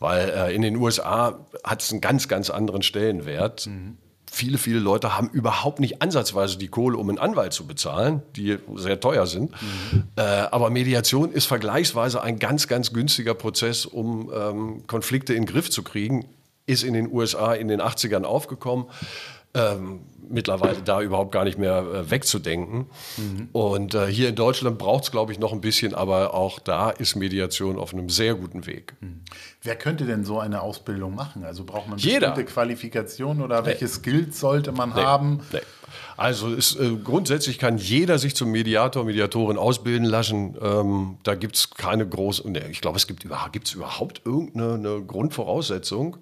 Weil äh, in den USA hat es einen ganz, ganz anderen Stellenwert. Mhm viele, viele Leute haben überhaupt nicht ansatzweise die Kohle, um einen Anwalt zu bezahlen, die sehr teuer sind. Mhm. Äh, aber Mediation ist vergleichsweise ein ganz, ganz günstiger Prozess, um ähm, Konflikte in den Griff zu kriegen. ist in den USA in den 80ern aufgekommen. Ähm, mittlerweile da überhaupt gar nicht mehr äh, wegzudenken. Mhm. Und äh, hier in Deutschland braucht es, glaube ich, noch ein bisschen, aber auch da ist Mediation auf einem sehr guten Weg. Mhm. Wer könnte denn so eine Ausbildung machen? Also braucht man Jeder. bestimmte Qualifikationen oder nee. welche Skills sollte man nee. haben? Nee. Also ist, äh, grundsätzlich kann jeder sich zum Mediator, Mediatorin ausbilden lassen. Ähm, da gibt es keine große, ich glaube, es gibt gibt's überhaupt irgendeine Grundvoraussetzung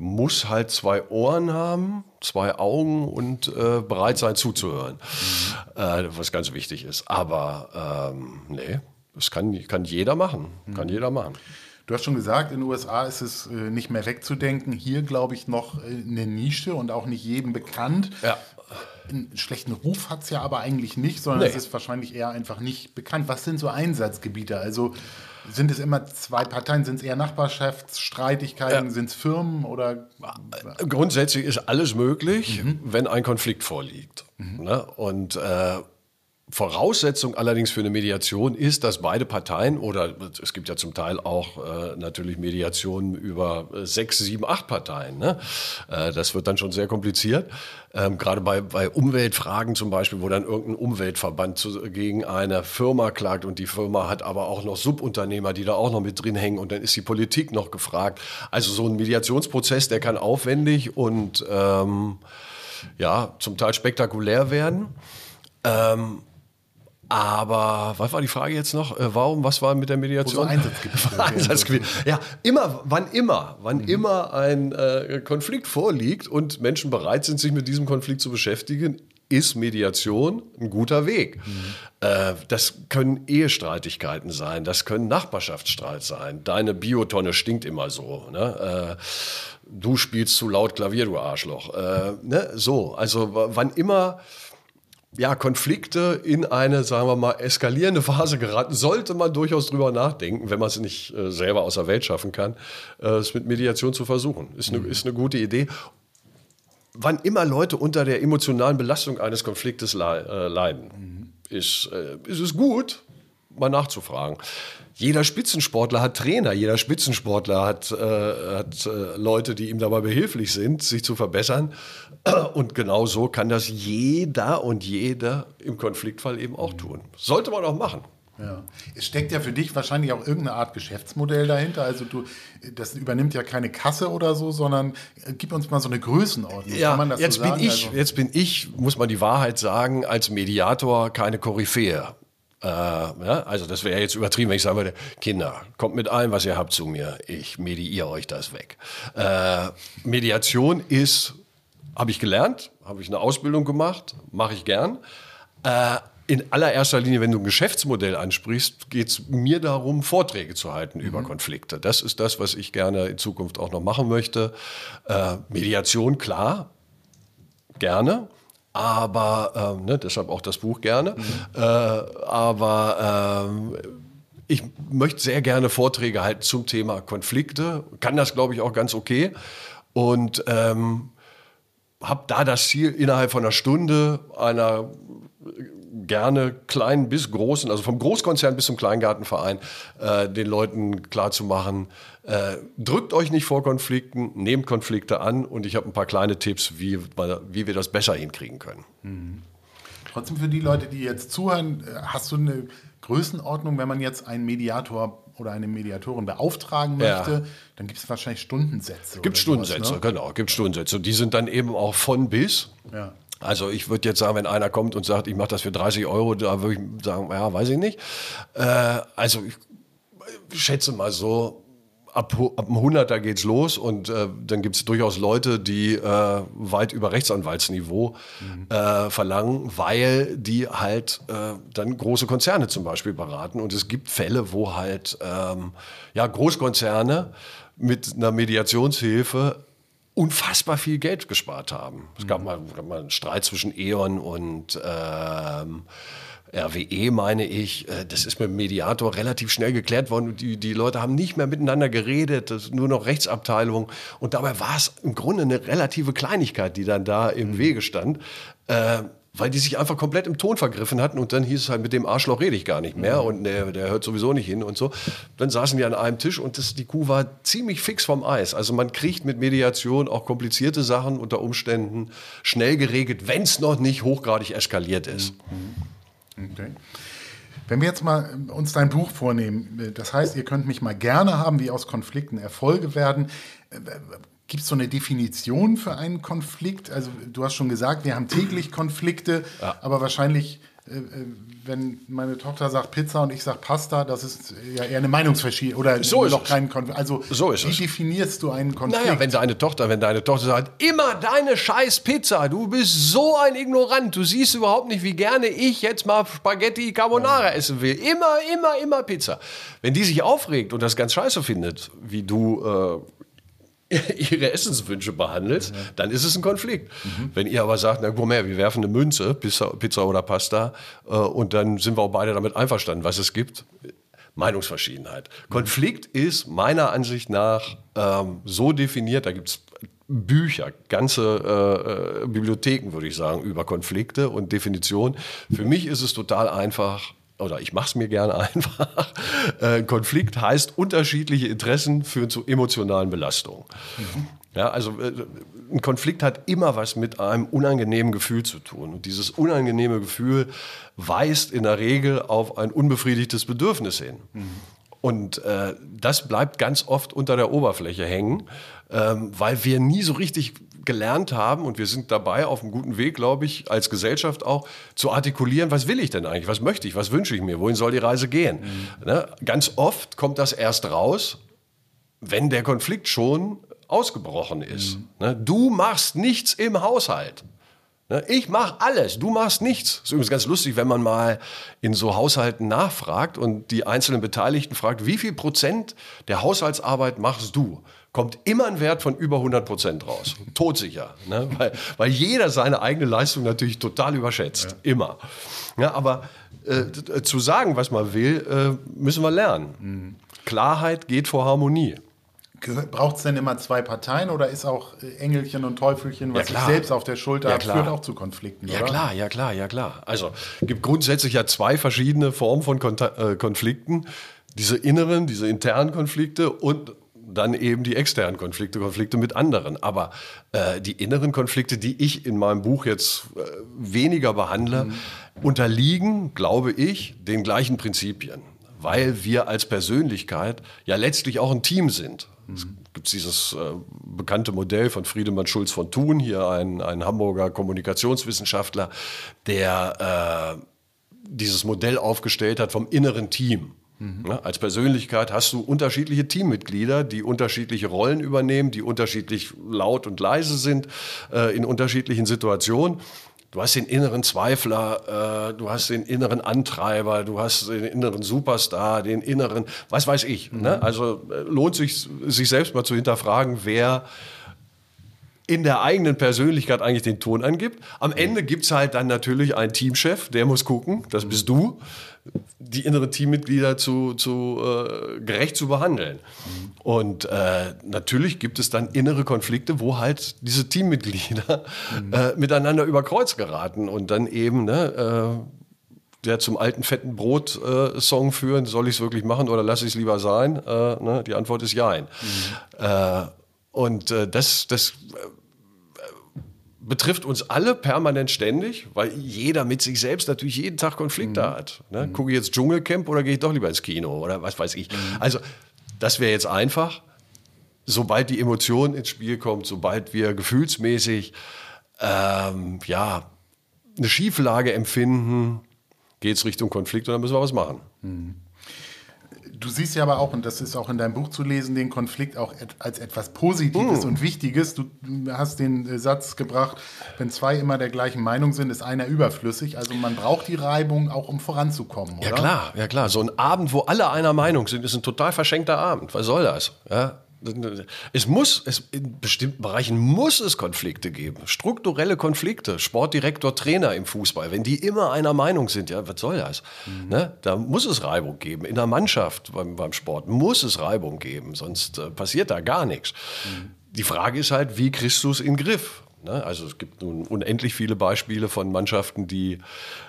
muss halt zwei Ohren haben, zwei Augen und äh, bereit sein zuzuhören, mhm. äh, was ganz wichtig ist. Aber ähm, nee, das kann, kann jeder machen, mhm. kann jeder machen. Du hast schon gesagt, in den USA ist es äh, nicht mehr wegzudenken. Hier, glaube ich, noch äh, eine Nische und auch nicht jedem bekannt. Ja. Einen schlechten Ruf hat es ja aber eigentlich nicht, sondern nee. es ist wahrscheinlich eher einfach nicht bekannt. Was sind so Einsatzgebiete? Also sind es immer zwei Parteien? Sind es eher Nachbarschaftsstreitigkeiten? Ja. Sind es Firmen oder? Grundsätzlich ist alles möglich, mhm. wenn ein Konflikt vorliegt. Mhm. Ne? Und äh, Voraussetzung allerdings für eine Mediation ist, dass beide Parteien oder es gibt ja zum Teil auch äh, natürlich Mediationen über äh, sechs, sieben, acht Parteien. Ne? Äh, das wird dann schon sehr kompliziert. Ähm, gerade bei, bei Umweltfragen zum Beispiel, wo dann irgendein Umweltverband zu, gegen eine Firma klagt und die Firma hat aber auch noch Subunternehmer, die da auch noch mit drin hängen und dann ist die Politik noch gefragt. Also so ein Mediationsprozess, der kann aufwendig und ähm, ja zum Teil spektakulär werden. Ähm, aber was war die Frage jetzt noch? Äh, warum? Was war mit der Mediation? (laughs) Einsatzgebiet. Einsatzgebiet. Ja, immer, wann immer, wann mhm. immer ein äh, Konflikt vorliegt und Menschen bereit sind, sich mit diesem Konflikt zu beschäftigen, ist Mediation ein guter Weg. Mhm. Äh, das können Ehestreitigkeiten sein, das können Nachbarschaftsstreit sein. Deine Biotonne stinkt immer so. Ne? Äh, du spielst zu laut Klavier, du Arschloch. Äh, ne? So, also wann immer ja, Konflikte in eine, sagen wir mal, eskalierende Phase geraten, sollte man durchaus drüber nachdenken, wenn man es nicht äh, selber aus der Welt schaffen kann, äh, es mit Mediation zu versuchen. Ist eine, mhm. ist eine gute Idee. Wann immer Leute unter der emotionalen Belastung eines Konfliktes le äh, leiden, mhm. ist, äh, ist es gut, mal nachzufragen. Jeder Spitzensportler hat Trainer, jeder Spitzensportler hat, äh, hat äh, Leute, die ihm dabei behilflich sind, sich zu verbessern. (clears throat) Und genau so kann das jeder und jeder im Konfliktfall eben auch tun. Sollte man auch machen. Ja. Es steckt ja für dich wahrscheinlich auch irgendeine Art Geschäftsmodell dahinter. Also du, das übernimmt ja keine Kasse oder so, sondern äh, gib uns mal so eine Größenordnung. Ja, jetzt so bin ich, also jetzt bin ich, muss man die Wahrheit sagen, als Mediator keine Koryphäe. Äh, ja, also das wäre jetzt übertrieben, wenn ich sagen würde, Kinder, kommt mit allem, was ihr habt zu mir, ich mediiere euch das weg. Äh, Mediation ist, habe ich gelernt, habe ich eine Ausbildung gemacht, mache ich gern. Äh, in allererster Linie, wenn du ein Geschäftsmodell ansprichst, geht es mir darum, Vorträge zu halten mhm. über Konflikte. Das ist das, was ich gerne in Zukunft auch noch machen möchte. Äh, Mediation, klar, gerne aber ähm, ne, deshalb auch das Buch gerne. Mhm. Äh, aber ähm, ich möchte sehr gerne Vorträge halten zum Thema Konflikte, kann das glaube ich auch ganz okay und ähm, habe da das Ziel innerhalb von einer Stunde einer gerne kleinen bis großen, also vom Großkonzern bis zum Kleingartenverein, äh, den Leuten klarzumachen, äh, drückt euch nicht vor Konflikten, nehmt Konflikte an und ich habe ein paar kleine Tipps, wie, wie wir das besser hinkriegen können. Mhm. Trotzdem für die Leute, die jetzt zuhören, äh, hast du eine Größenordnung, wenn man jetzt einen Mediator oder eine Mediatorin beauftragen möchte, ja. dann gibt es wahrscheinlich Stundensätze. Gibt Stundensätze, sowas, ne? genau, gibt Stundensätze. Die sind dann eben auch von bis. Ja. Also ich würde jetzt sagen, wenn einer kommt und sagt, ich mache das für 30 Euro, da würde ich sagen, ja, weiß ich nicht. Äh, also ich schätze mal so, ab, ab dem 100er geht's los und äh, dann gibt es durchaus Leute, die äh, weit über Rechtsanwaltsniveau mhm. äh, verlangen, weil die halt äh, dann große Konzerne zum Beispiel beraten. Und es gibt Fälle, wo halt ähm, ja, Großkonzerne mit einer Mediationshilfe unfassbar viel Geld gespart haben. Es gab, mal, gab mal einen Streit zwischen E.ON und ähm, RWE, meine ich. Äh, das ist mit dem Mediator relativ schnell geklärt worden. Die, die Leute haben nicht mehr miteinander geredet, das nur noch Rechtsabteilung. Und dabei war es im Grunde eine relative Kleinigkeit, die dann da im mhm. Wege stand. Äh, weil die sich einfach komplett im Ton vergriffen hatten und dann hieß es halt, mit dem Arschloch rede ich gar nicht mehr und der, der hört sowieso nicht hin und so. Dann saßen die an einem Tisch und das, die Kuh war ziemlich fix vom Eis. Also man kriegt mit Mediation auch komplizierte Sachen unter Umständen schnell geregelt, wenn es noch nicht hochgradig eskaliert ist. Okay. Wenn wir jetzt mal äh, uns dein Buch vornehmen, äh, das heißt, ihr könnt mich mal gerne haben, wie aus Konflikten Erfolge werden. Äh, Gibt es so eine Definition für einen Konflikt? Also du hast schon gesagt, wir haben täglich Konflikte, ja. aber wahrscheinlich, äh, wenn meine Tochter sagt Pizza und ich sage Pasta, das ist ja eher eine Meinungsverschiebung oder so ist noch kein Konflikt. Also so ist wie es. definierst du einen Konflikt? Naja, wenn deine Tochter, wenn deine Tochter sagt, immer deine scheiß Pizza, du bist so ein Ignorant, du siehst überhaupt nicht, wie gerne ich jetzt mal Spaghetti Carbonara ja. essen will. Immer, immer, immer Pizza. Wenn die sich aufregt und das ganz scheiße findet, wie du äh, (laughs) ihre Essenswünsche behandelt, ja. dann ist es ein Konflikt. Mhm. Wenn ihr aber sagt, na her, wir werfen eine Münze, Pizza, Pizza oder Pasta, äh, und dann sind wir auch beide damit einverstanden, was es gibt. Meinungsverschiedenheit. Mhm. Konflikt ist meiner Ansicht nach ähm, so definiert, da gibt es Bücher, ganze äh, äh, Bibliotheken, würde ich sagen, über Konflikte und Definition. Für mich ist es total einfach, oder ich mache es mir gerne (laughs) einfach. Äh, Konflikt heißt, unterschiedliche Interessen führen zu emotionalen Belastungen. Mhm. Ja, also äh, ein Konflikt hat immer was mit einem unangenehmen Gefühl zu tun. Und dieses unangenehme Gefühl weist in der Regel auf ein unbefriedigtes Bedürfnis hin. Mhm. Und äh, das bleibt ganz oft unter der Oberfläche hängen, ähm, weil wir nie so richtig gelernt haben und wir sind dabei auf einem guten Weg, glaube ich, als Gesellschaft auch zu artikulieren, was will ich denn eigentlich, was möchte ich, was wünsche ich mir, wohin soll die Reise gehen. Mhm. Ne? Ganz oft kommt das erst raus, wenn der Konflikt schon ausgebrochen ist. Mhm. Ne? Du machst nichts im Haushalt. Ne? Ich mache alles, du machst nichts. Das ist übrigens ganz lustig, wenn man mal in so Haushalten nachfragt und die einzelnen Beteiligten fragt, wie viel Prozent der Haushaltsarbeit machst du? Kommt immer ein Wert von über 100 Prozent raus. Todsicher. Ne? Weil, weil jeder seine eigene Leistung natürlich total überschätzt. Ja. Immer. Ja, aber äh, zu sagen, was man will, äh, müssen wir lernen. Mhm. Klarheit geht vor Harmonie. Braucht es denn immer zwei Parteien oder ist auch äh, Engelchen und Teufelchen, was ja, ich selbst auf der Schulter ja, hat, führt auch zu Konflikten? Ja oder? klar, ja klar, ja klar. Also gibt grundsätzlich ja zwei verschiedene Formen von Konta äh, Konflikten. Diese inneren, diese internen Konflikte und dann eben die externen Konflikte, Konflikte mit anderen. Aber äh, die inneren Konflikte, die ich in meinem Buch jetzt äh, weniger behandle, mhm. unterliegen, glaube ich, den gleichen Prinzipien. Weil wir als Persönlichkeit ja letztlich auch ein Team sind. Mhm. Es gibt dieses äh, bekannte Modell von Friedemann Schulz von Thun, hier ein, ein Hamburger Kommunikationswissenschaftler, der äh, dieses Modell aufgestellt hat vom inneren Team. Mhm. Als Persönlichkeit hast du unterschiedliche Teammitglieder, die unterschiedliche Rollen übernehmen, die unterschiedlich laut und leise sind äh, in unterschiedlichen Situationen. Du hast den inneren Zweifler, äh, du hast den inneren Antreiber, du hast den inneren Superstar, den inneren, was weiß ich. Ne? Mhm. Ne? Also äh, lohnt sich, sich selbst mal zu hinterfragen, wer in der eigenen Persönlichkeit eigentlich den Ton angibt. Am Ende gibt es halt dann natürlich einen Teamchef, der muss gucken, das bist du die inneren Teammitglieder zu, zu äh, gerecht zu behandeln. Mhm. Und äh, natürlich gibt es dann innere Konflikte, wo halt diese Teammitglieder (laughs) mhm. äh, miteinander über Kreuz geraten und dann eben ne, äh, der zum alten fetten Brot-Song äh, führen, soll ich es wirklich machen oder lasse ich es lieber sein? Äh, ne? Die Antwort ist Jein. Mhm. und das, das betrifft uns alle permanent ständig, weil jeder mit sich selbst natürlich jeden Tag Konflikte mhm. hat. Ne? Mhm. Gucke ich jetzt Dschungelcamp oder gehe ich doch lieber ins Kino oder was weiß ich. Mhm. Also das wäre jetzt einfach. Sobald die Emotion ins Spiel kommt, sobald wir gefühlsmäßig ähm, ja, eine Schieflage empfinden, geht es Richtung Konflikt und dann müssen wir was machen. Du siehst ja aber auch, und das ist auch in deinem Buch zu lesen, den Konflikt auch als etwas Positives mm. und Wichtiges. Du hast den äh, Satz gebracht, wenn zwei immer der gleichen Meinung sind, ist einer überflüssig. Also man braucht die Reibung auch, um voranzukommen, oder? Ja klar, ja klar. So ein Abend, wo alle einer Meinung sind, ist ein total verschenkter Abend. Was soll das? Ja? Es muss, es, in bestimmten Bereichen muss es Konflikte geben. Strukturelle Konflikte. Sportdirektor, Trainer im Fußball. Wenn die immer einer Meinung sind, ja, was soll das? Mhm. Ne? Da muss es Reibung geben. In der Mannschaft beim, beim Sport muss es Reibung geben. Sonst äh, passiert da gar nichts. Mhm. Die Frage ist halt, wie kriegst du es in den Griff? Ne? Also es gibt nun unendlich viele Beispiele von Mannschaften, die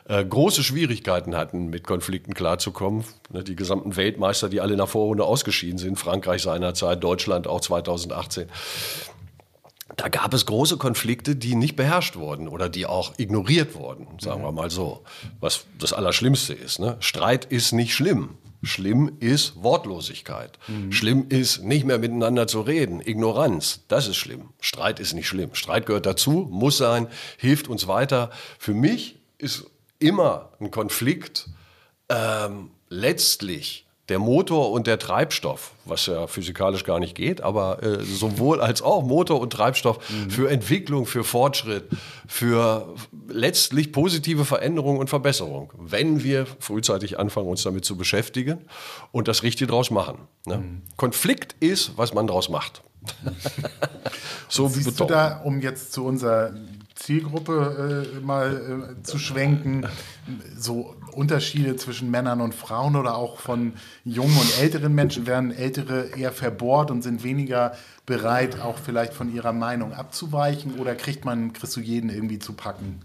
äh, große Schwierigkeiten hatten, mit Konflikten klarzukommen. Ne? Die gesamten Weltmeister, die alle in der Vorrunde ausgeschieden sind, Frankreich seinerzeit, Deutschland auch 2018. Da gab es große Konflikte, die nicht beherrscht wurden oder die auch ignoriert wurden, sagen wir mal so. Was das Allerschlimmste ist. Ne? Streit ist nicht schlimm. Schlimm ist Wortlosigkeit. Mhm. Schlimm ist nicht mehr miteinander zu reden. Ignoranz, das ist schlimm. Streit ist nicht schlimm. Streit gehört dazu, muss sein, hilft uns weiter. Für mich ist immer ein Konflikt ähm, letztlich der Motor und der Treibstoff, was ja physikalisch gar nicht geht, aber äh, sowohl als auch Motor und Treibstoff mhm. für Entwicklung, für Fortschritt, für letztlich positive Veränderung und Verbesserung, wenn wir frühzeitig anfangen, uns damit zu beschäftigen und das Richtige draus machen. Ne? Mhm. Konflikt ist, was man draus macht. (laughs) so Siehst du da, um jetzt zu unserer Zielgruppe äh, mal äh, zu schwenken, so Unterschiede zwischen Männern und Frauen oder auch von jungen und älteren Menschen werden Ältere eher verbohrt und sind weniger bereit, auch vielleicht von ihrer Meinung abzuweichen oder kriegt man, kriegst du jeden irgendwie zu packen?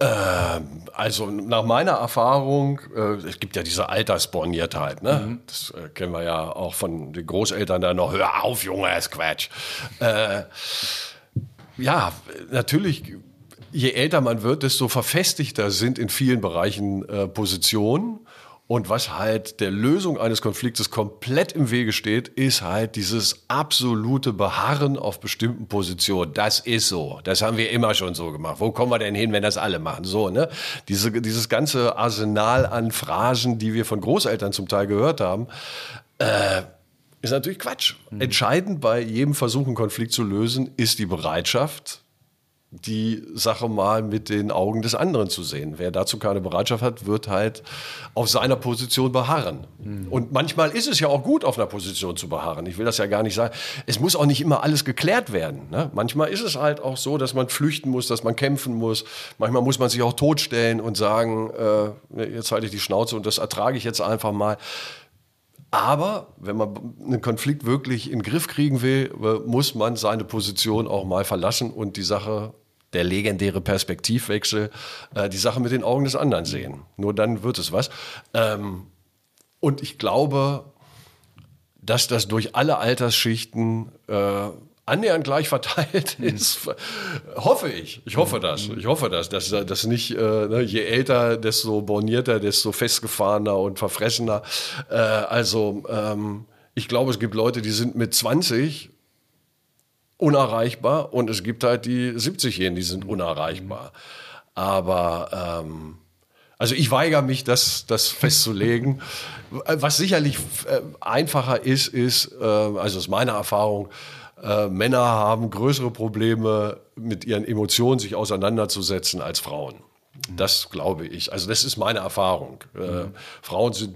Ähm, also nach meiner Erfahrung, äh, es gibt ja diese Altersborniertheit, ne? Mhm. das äh, kennen wir ja auch von den Großeltern da noch, hör auf Junge, ist Quatsch. Äh, ja, natürlich, je älter man wird, desto verfestigter sind in vielen Bereichen äh, Positionen. Und was halt der Lösung eines Konfliktes komplett im Wege steht, ist halt dieses absolute Beharren auf bestimmten Positionen. Das ist so. Das haben wir immer schon so gemacht. Wo kommen wir denn hin, wenn das alle machen? So, ne? Diese, dieses ganze Arsenal an Phrasen, die wir von Großeltern zum Teil gehört haben, äh, ist natürlich Quatsch. Mhm. Entscheidend bei jedem Versuch, einen Konflikt zu lösen, ist die Bereitschaft, die Sache mal mit den Augen des anderen zu sehen. Wer dazu keine Bereitschaft hat, wird halt auf seiner Position beharren. Mhm. Und manchmal ist es ja auch gut, auf einer Position zu beharren. Ich will das ja gar nicht sagen. Es muss auch nicht immer alles geklärt werden. Ne? Manchmal ist es halt auch so, dass man flüchten muss, dass man kämpfen muss. Manchmal muss man sich auch totstellen und sagen, äh, jetzt halte ich die Schnauze und das ertrage ich jetzt einfach mal. Aber wenn man einen Konflikt wirklich in den Griff kriegen will, muss man seine Position auch mal verlassen und die Sache, der legendäre Perspektivwechsel, äh, die Sache mit den Augen des anderen sehen. Nur dann wird es was. Ähm, und ich glaube, dass das durch alle Altersschichten äh, annähernd gleich verteilt mhm. ist, hoffe ich. Ich hoffe das. Ich hoffe das, dass das nicht äh, ne, je älter, desto bornierter, desto festgefahrener und verfressener. Äh, also ähm, ich glaube, es gibt Leute, die sind mit 20 unerreichbar und es gibt halt die 70-Jährigen, die sind unerreichbar. Aber ähm, also ich weigere mich, das, das festzulegen. (laughs) Was sicherlich äh, einfacher ist, ist, äh, also aus meiner Erfahrung, äh, Männer haben größere Probleme mit ihren Emotionen sich auseinanderzusetzen als Frauen. Das glaube ich. Also das ist meine Erfahrung. Äh, mhm. Frauen sind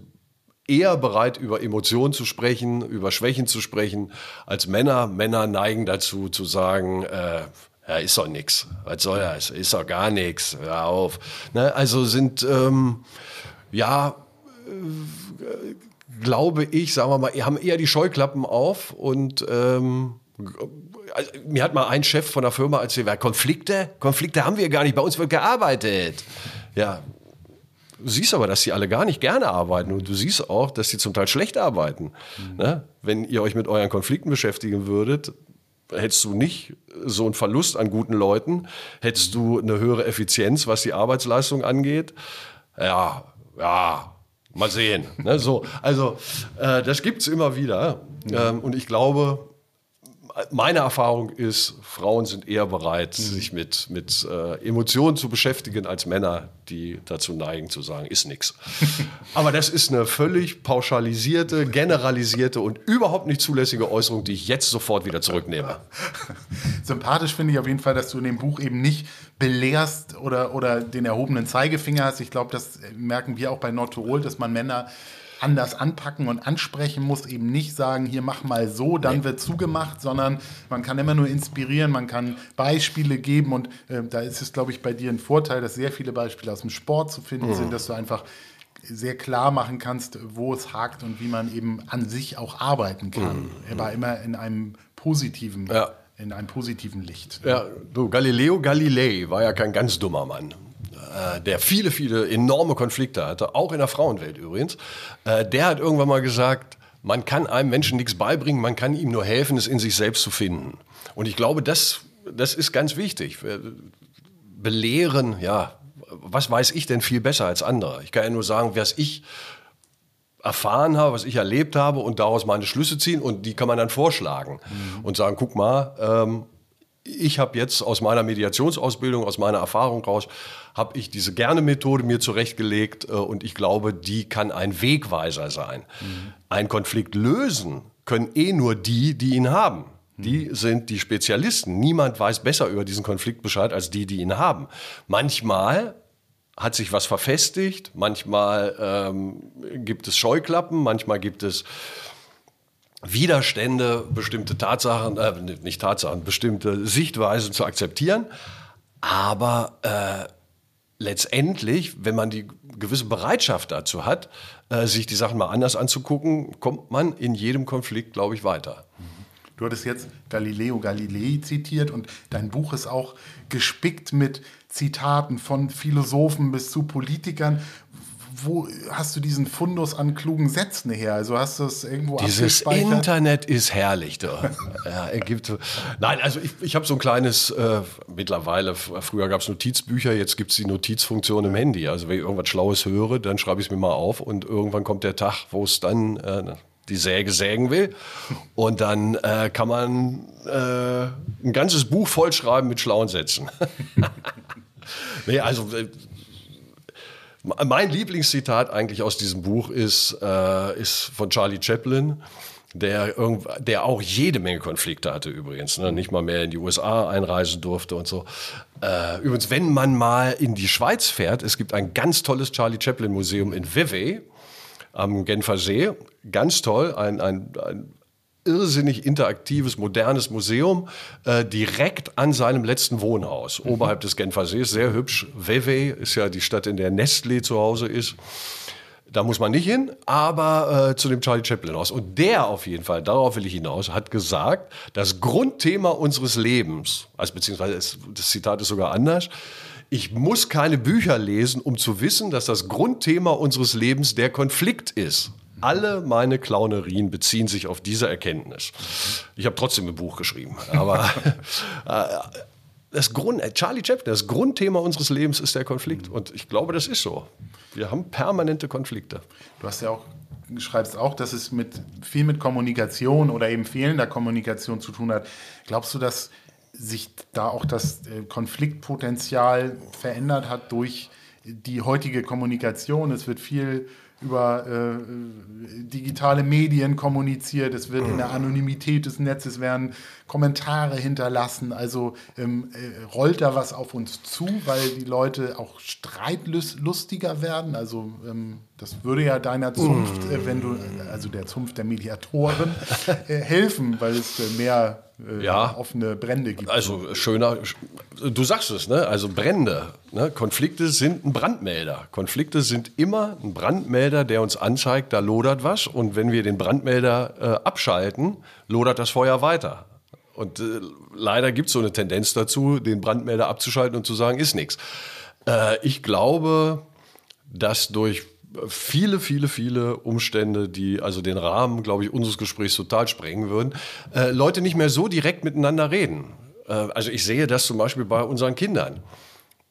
eher bereit, über Emotionen zu sprechen, über Schwächen zu sprechen, als Männer. Männer neigen dazu zu sagen, äh, ja, ist doch nichts. Was soll das? Ist doch gar nichts. Hör auf. Ne? Also sind, ähm, ja, äh, glaube ich, sagen wir mal, haben eher die Scheuklappen auf und ähm, also, mir hat mal ein Chef von der Firma erzählt, Konflikte? Konflikte haben wir gar nicht, bei uns wird gearbeitet. Ja, du siehst aber, dass sie alle gar nicht gerne arbeiten und du siehst auch, dass sie zum Teil schlecht arbeiten. Mhm. Ne? Wenn ihr euch mit euren Konflikten beschäftigen würdet, hättest du nicht so einen Verlust an guten Leuten, hättest du eine höhere Effizienz, was die Arbeitsleistung angeht. Ja, ja, mal sehen. Ne? So, also äh, das gibt es immer wieder. Ja. Ähm, und ich glaube, meine Erfahrung ist, Frauen sind eher bereit, mhm. sich mit, mit äh, Emotionen zu beschäftigen, als Männer, die dazu neigen zu sagen, ist nichts. (laughs) Aber das ist eine völlig pauschalisierte, generalisierte und überhaupt nicht zulässige Äußerung, die ich jetzt sofort wieder zurücknehme. (laughs) Sympathisch finde ich auf jeden Fall, dass du in dem Buch eben nicht belehrst oder, oder den erhobenen Zeigefinger hast. Ich glaube, das merken wir auch bei Old, dass man Männer anders anpacken und ansprechen muss, eben nicht sagen, hier mach mal so, dann nee. wird zugemacht, sondern man kann immer nur inspirieren, man kann Beispiele geben und äh, da ist es, glaube ich, bei dir ein Vorteil, dass sehr viele Beispiele aus dem Sport zu finden mhm. sind, dass du einfach sehr klar machen kannst, wo es hakt und wie man eben an sich auch arbeiten kann. Mhm. Aber immer in einem positiven ja. in einem positiven Licht. Ja, du, Galileo Galilei war ja kein ganz dummer Mann äh, der viele, viele enorme Konflikte hatte, auch in der Frauenwelt übrigens, äh, der hat irgendwann mal gesagt, man kann einem Menschen nichts beibringen, man kann ihm nur helfen, es in sich selbst zu finden. Und ich glaube, das, das ist ganz wichtig. Belehren, ja, was weiß ich denn viel besser als andere? Ich kann ja nur sagen, was ich erfahren habe, was ich erlebt habe und daraus meine Schlüsse ziehen und die kann man dann vorschlagen mhm. und sagen, guck mal, ähm, ich habe jetzt aus meiner Mediationsausbildung, aus meiner Erfahrung raus, habe ich diese Gerne-Methode mir zurechtgelegt äh, und ich glaube, die kann ein Wegweiser sein. Mhm. Ein Konflikt lösen können eh nur die, die ihn haben. Die mhm. sind die Spezialisten. Niemand weiß besser über diesen Konflikt Bescheid als die, die ihn haben. Manchmal hat sich was verfestigt, manchmal ähm, gibt es Scheuklappen, manchmal gibt es Widerstände, bestimmte Tatsachen, äh, nicht Tatsachen, bestimmte Sichtweisen zu akzeptieren. Aber äh, letztendlich, wenn man die gewisse Bereitschaft dazu hat, äh, sich die Sachen mal anders anzugucken, kommt man in jedem Konflikt, glaube ich, weiter. Du hattest jetzt Galileo Galilei zitiert und dein Buch ist auch gespickt mit Zitaten von Philosophen bis zu Politikern wo hast du diesen Fundus an klugen Sätzen her? Also hast du es irgendwo Dieses Internet ist herrlich. Da. (laughs) ja, gibt, nein, also ich, ich habe so ein kleines, äh, mittlerweile, früher gab es Notizbücher, jetzt gibt es die Notizfunktion im Handy. Also wenn ich irgendwas Schlaues höre, dann schreibe ich es mir mal auf und irgendwann kommt der Tag, wo es dann äh, die Säge sägen will. Und dann äh, kann man äh, ein ganzes Buch vollschreiben mit schlauen Sätzen. (laughs) nee, also äh, mein Lieblingszitat eigentlich aus diesem Buch ist, äh, ist von Charlie Chaplin, der, der auch jede Menge Konflikte hatte übrigens, ne? nicht mal mehr in die USA einreisen durfte und so. Äh, übrigens, wenn man mal in die Schweiz fährt, es gibt ein ganz tolles Charlie Chaplin Museum in Vevey am Genfer See, ganz toll, ein, ein, ein irrsinnig interaktives, modernes Museum äh, direkt an seinem letzten Wohnhaus, mhm. oberhalb des Genfer Sees. Sehr hübsch. Vevey ist ja die Stadt, in der Nestlé zu Hause ist. Da muss man nicht hin, aber äh, zu dem Charlie Chaplin Haus. Und der auf jeden Fall, darauf will ich hinaus, hat gesagt, das Grundthema unseres Lebens, also beziehungsweise es, das Zitat ist sogar anders, ich muss keine Bücher lesen, um zu wissen, dass das Grundthema unseres Lebens der Konflikt ist. Alle meine Clownerien beziehen sich auf diese Erkenntnis. Ich habe trotzdem ein Buch geschrieben, aber (laughs) äh, das Grund, äh, Charlie Chaplin, das Grundthema unseres Lebens ist der Konflikt. Und ich glaube, das ist so. Wir haben permanente Konflikte. Du hast ja auch schreibst auch, dass es mit viel mit Kommunikation oder eben fehlender Kommunikation zu tun hat. Glaubst du, dass sich da auch das äh, Konfliktpotenzial verändert hat durch die heutige Kommunikation? Es wird viel über äh, digitale Medien kommuniziert, es wird in der Anonymität des Netzes werden Kommentare hinterlassen, also ähm, äh, rollt da was auf uns zu, weil die Leute auch streitlustiger werden, also ähm, das würde ja deiner Zunft, äh, wenn du, also der Zunft der Mediatoren, äh, helfen, weil es äh, mehr äh, ja. offene Brände gibt. Also schöner, du sagst es, ne? Also Brände, ne? Konflikte sind ein Brandmelder. Konflikte sind immer ein Brandmelder, der uns anzeigt, da lodert was. Und wenn wir den Brandmelder äh, abschalten, lodert das Feuer weiter. Und äh, leider gibt es so eine Tendenz dazu, den Brandmelder abzuschalten und zu sagen, ist nichts. Äh, ich glaube, dass durch viele, viele, viele Umstände, die also den Rahmen, glaube ich, unseres Gesprächs total sprengen würden, äh, Leute nicht mehr so direkt miteinander reden. Äh, also ich sehe das zum Beispiel bei unseren Kindern.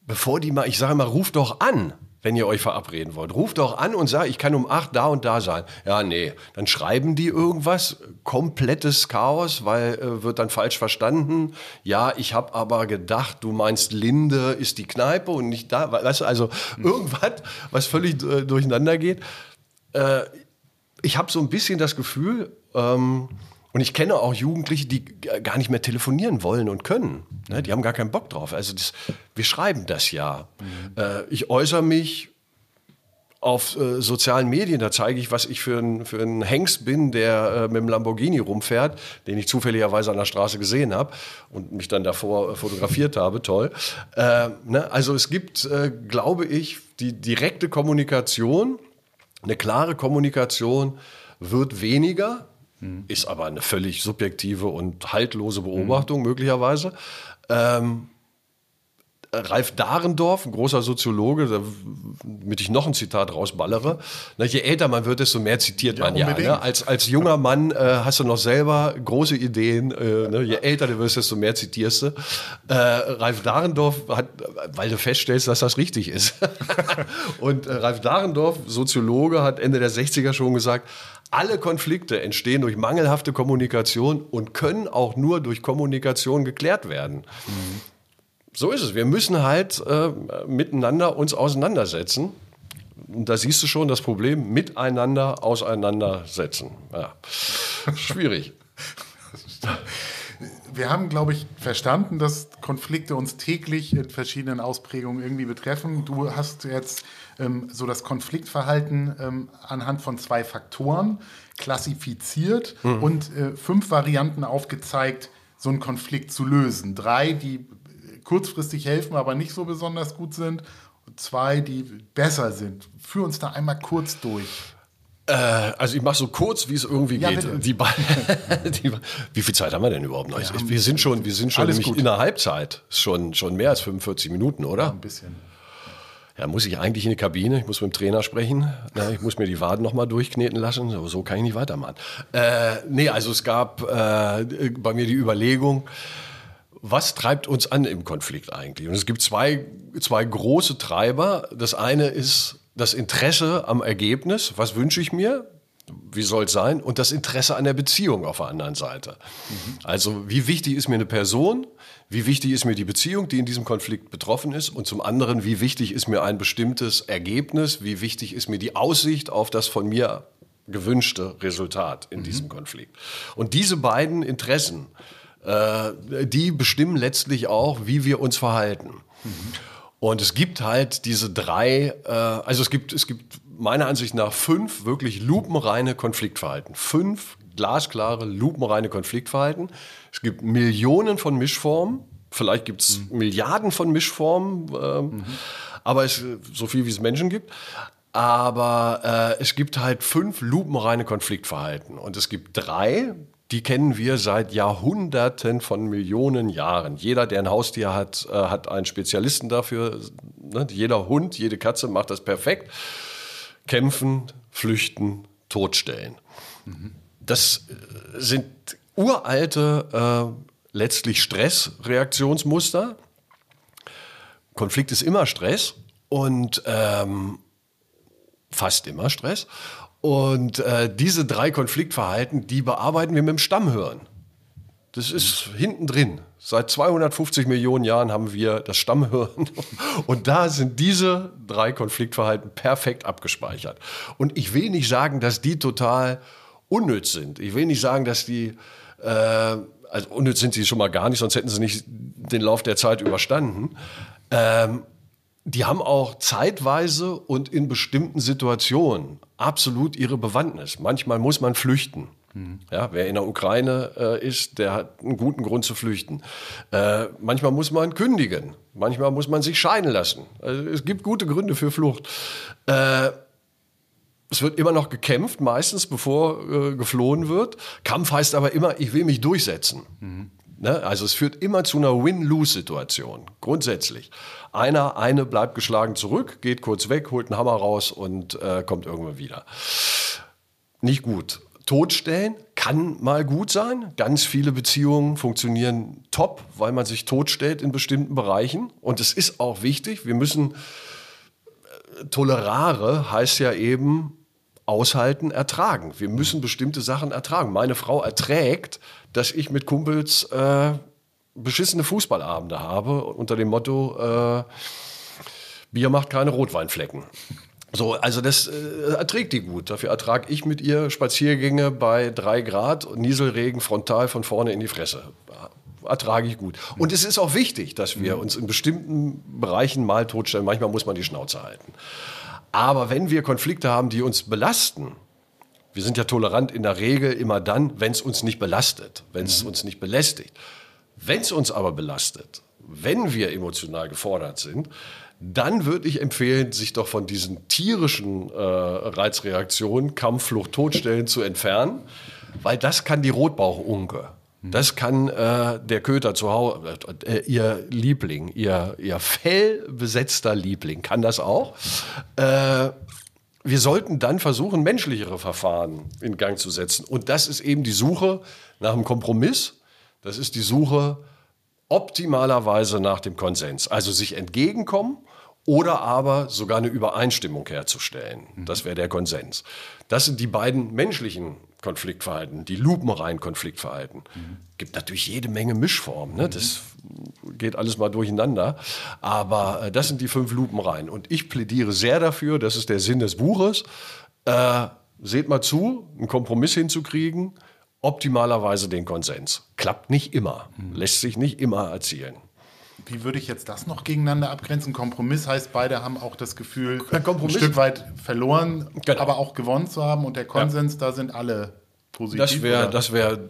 Bevor die mal, ich sage mal, ruf doch an wenn ihr euch verabreden wollt. Ruft doch an und sagt, ich kann um acht da und da sein. Ja, nee. Dann schreiben die irgendwas, komplettes Chaos, weil äh, wird dann falsch verstanden. Ja, ich habe aber gedacht, du meinst Linde ist die Kneipe und nicht da. Weißt du, also irgendwas, was völlig äh, durcheinander geht. Äh, ich habe so ein bisschen das Gefühl, ähm, und ich kenne auch Jugendliche, die gar nicht mehr telefonieren wollen und können. Ne? Die haben gar keinen Bock drauf. Also das, wir schreiben das ja. Mhm. Äh, ich äußere mich auf äh, sozialen Medien, da zeige ich, was ich für ein, für ein Hengst bin, der äh, mit dem Lamborghini rumfährt, den ich zufälligerweise an der Straße gesehen habe und mich dann davor äh, fotografiert habe. Toll. Äh, ne? Also es gibt, äh, glaube ich, die direkte Kommunikation, eine klare Kommunikation wird weniger Mhm. Ist aber eine völlig subjektive und haltlose Beobachtung mhm. möglicherweise. Ähm, Ralf Dahrendorf, ein großer Soziologe, damit ich noch ein Zitat rausballere. Na, je älter man wird, desto mehr zitiert man ja. Ne? Als, als junger Mann äh, hast du noch selber große Ideen. Äh, ne? Je älter du wirst, desto mehr zitierst du. Äh, Ralf Dahrendorf hat, weil du feststellst, dass das richtig ist. (laughs) Und äh, Ralf Dahrendorf, Soziologe, hat Ende der 60er schon gesagt, alle Konflikte entstehen durch mangelhafte Kommunikation und können auch nur durch Kommunikation geklärt werden. Mhm. So ist es. Wir müssen halt äh, miteinander uns auseinandersetzen. Und da siehst du schon das Problem, miteinander auseinandersetzen. Ja. Schwierig. (laughs) Wir haben, glaube ich, verstanden, dass Konflikte uns täglich in verschiedenen Ausprägungen irgendwie betreffen. Du hast jetzt ähm, so das Konfliktverhalten ähm, anhand von zwei Faktoren klassifiziert mhm. und äh, fünf Varianten aufgezeigt, so einen Konflikt zu lösen. Drei, die kurzfristig helfen, aber nicht so besonders gut sind. Und zwei, die besser sind. Führ uns da einmal kurz durch. Äh, also ich mache so kurz, wie es irgendwie ja, geht. Die, (laughs) die, wie viel Zeit haben wir denn überhaupt noch? Ja, wir sind schon, wir sind schon nämlich in der Halbzeit. Schon, schon mehr als 45 Minuten, oder? Ja, ein bisschen. Ja, muss ich eigentlich in die Kabine? Ich muss mit dem Trainer sprechen. Na, ich muss mir die Waden nochmal durchkneten lassen. So, so kann ich nicht weitermachen. Äh, nee, also es gab äh, bei mir die Überlegung, was treibt uns an im Konflikt eigentlich? Und es gibt zwei, zwei große Treiber. Das eine ist das Interesse am Ergebnis. Was wünsche ich mir? Wie soll es sein? Und das Interesse an der Beziehung auf der anderen Seite. Mhm. Also, wie wichtig ist mir eine Person? Wie wichtig ist mir die Beziehung, die in diesem Konflikt betroffen ist? Und zum anderen, wie wichtig ist mir ein bestimmtes Ergebnis? Wie wichtig ist mir die Aussicht auf das von mir gewünschte Resultat in mhm. diesem Konflikt? Und diese beiden Interessen, äh, die bestimmen letztlich auch, wie wir uns verhalten. Mhm. Und es gibt halt diese drei, äh, also es gibt, es gibt meiner Ansicht nach fünf wirklich lupenreine Konfliktverhalten. Fünf glasklare, lupenreine Konfliktverhalten. Es gibt Millionen von Mischformen. Vielleicht gibt es mhm. Milliarden von Mischformen, äh, mhm. aber es, so viel wie es Menschen gibt. Aber äh, es gibt halt fünf lupenreine Konfliktverhalten. Und es gibt drei, die kennen wir seit Jahrhunderten von Millionen Jahren. Jeder, der ein Haustier hat, äh, hat einen Spezialisten dafür. Ne? Jeder Hund, jede Katze macht das perfekt. Kämpfen, flüchten, totstellen. Mhm. Das äh, sind uralte, äh, letztlich Stressreaktionsmuster. Konflikt ist immer Stress und ähm, fast immer Stress. Und äh, diese drei Konfliktverhalten, die bearbeiten wir mit dem Stammhirn. Das ist hinten drin. Seit 250 Millionen Jahren haben wir das Stammhirn (laughs) und da sind diese drei Konfliktverhalten perfekt abgespeichert. Und ich will nicht sagen, dass die total unnütz sind. Ich will nicht sagen, dass die, äh, also unnütz sind sie schon mal gar nicht, sonst hätten sie nicht den Lauf der Zeit überstanden. Ähm, die haben auch zeitweise und in bestimmten Situationen absolut ihre Bewandtnis. Manchmal muss man flüchten. Mhm. Ja, wer in der Ukraine äh, ist, der hat einen guten Grund zu flüchten. Äh, manchmal muss man kündigen. Manchmal muss man sich scheiden lassen. Also es gibt gute Gründe für Flucht. Äh, es wird immer noch gekämpft, meistens bevor äh, geflohen wird. Kampf heißt aber immer, ich will mich durchsetzen. Mhm. Ne? Also es führt immer zu einer Win-Lose-Situation, grundsätzlich. Einer, eine bleibt geschlagen zurück, geht kurz weg, holt einen Hammer raus und äh, kommt irgendwann wieder. Nicht gut. Totstellen kann mal gut sein. Ganz viele Beziehungen funktionieren top, weil man sich totstellt in bestimmten Bereichen. Und es ist auch wichtig, wir müssen, äh, tolerare heißt ja eben aushalten, ertragen. Wir müssen bestimmte Sachen ertragen. Meine Frau erträgt, dass ich mit Kumpels äh, beschissene Fußballabende habe unter dem Motto, äh, Bier macht keine Rotweinflecken. So, also das äh, erträgt die gut. Dafür ertrage ich mit ihr Spaziergänge bei drei Grad und Nieselregen frontal von vorne in die Fresse. Ertrage ich gut. Und es ist auch wichtig, dass wir uns in bestimmten Bereichen mal totstellen. Manchmal muss man die Schnauze halten. Aber wenn wir Konflikte haben, die uns belasten, wir sind ja tolerant in der Regel immer dann, wenn es uns nicht belastet, wenn es mhm. uns nicht belästigt. Wenn es uns aber belastet, wenn wir emotional gefordert sind, dann würde ich empfehlen, sich doch von diesen tierischen äh, Reizreaktionen, Kampf, Flucht, Todstellen zu entfernen. weil das kann die Rotbauchunke. Das kann äh, der Köter zu Hause, äh, ihr Liebling, ihr, ihr fellbesetzter Liebling, kann das auch. Äh, wir sollten dann versuchen, menschlichere Verfahren in Gang zu setzen. Und das ist eben die Suche nach einem Kompromiss. Das ist die Suche optimalerweise nach dem Konsens. Also sich entgegenkommen oder aber sogar eine Übereinstimmung herzustellen. Das wäre der Konsens. Das sind die beiden menschlichen Konfliktverhalten, die lupenreinen Konfliktverhalten. Mhm. Gibt natürlich jede Menge Mischformen. Ne? Das geht alles mal durcheinander. Aber äh, das sind die fünf Lupenreihen. Und ich plädiere sehr dafür, das ist der Sinn des Buches, äh, seht mal zu, einen Kompromiss hinzukriegen, optimalerweise den Konsens. Klappt nicht immer, mhm. lässt sich nicht immer erzielen. Wie würde ich jetzt das noch gegeneinander abgrenzen? Kompromiss heißt, beide haben auch das Gefühl, ein Stück weit verloren, genau. aber auch gewonnen zu haben. Und der Konsens, ja. da sind alle positiv. Das wäre, das wäre,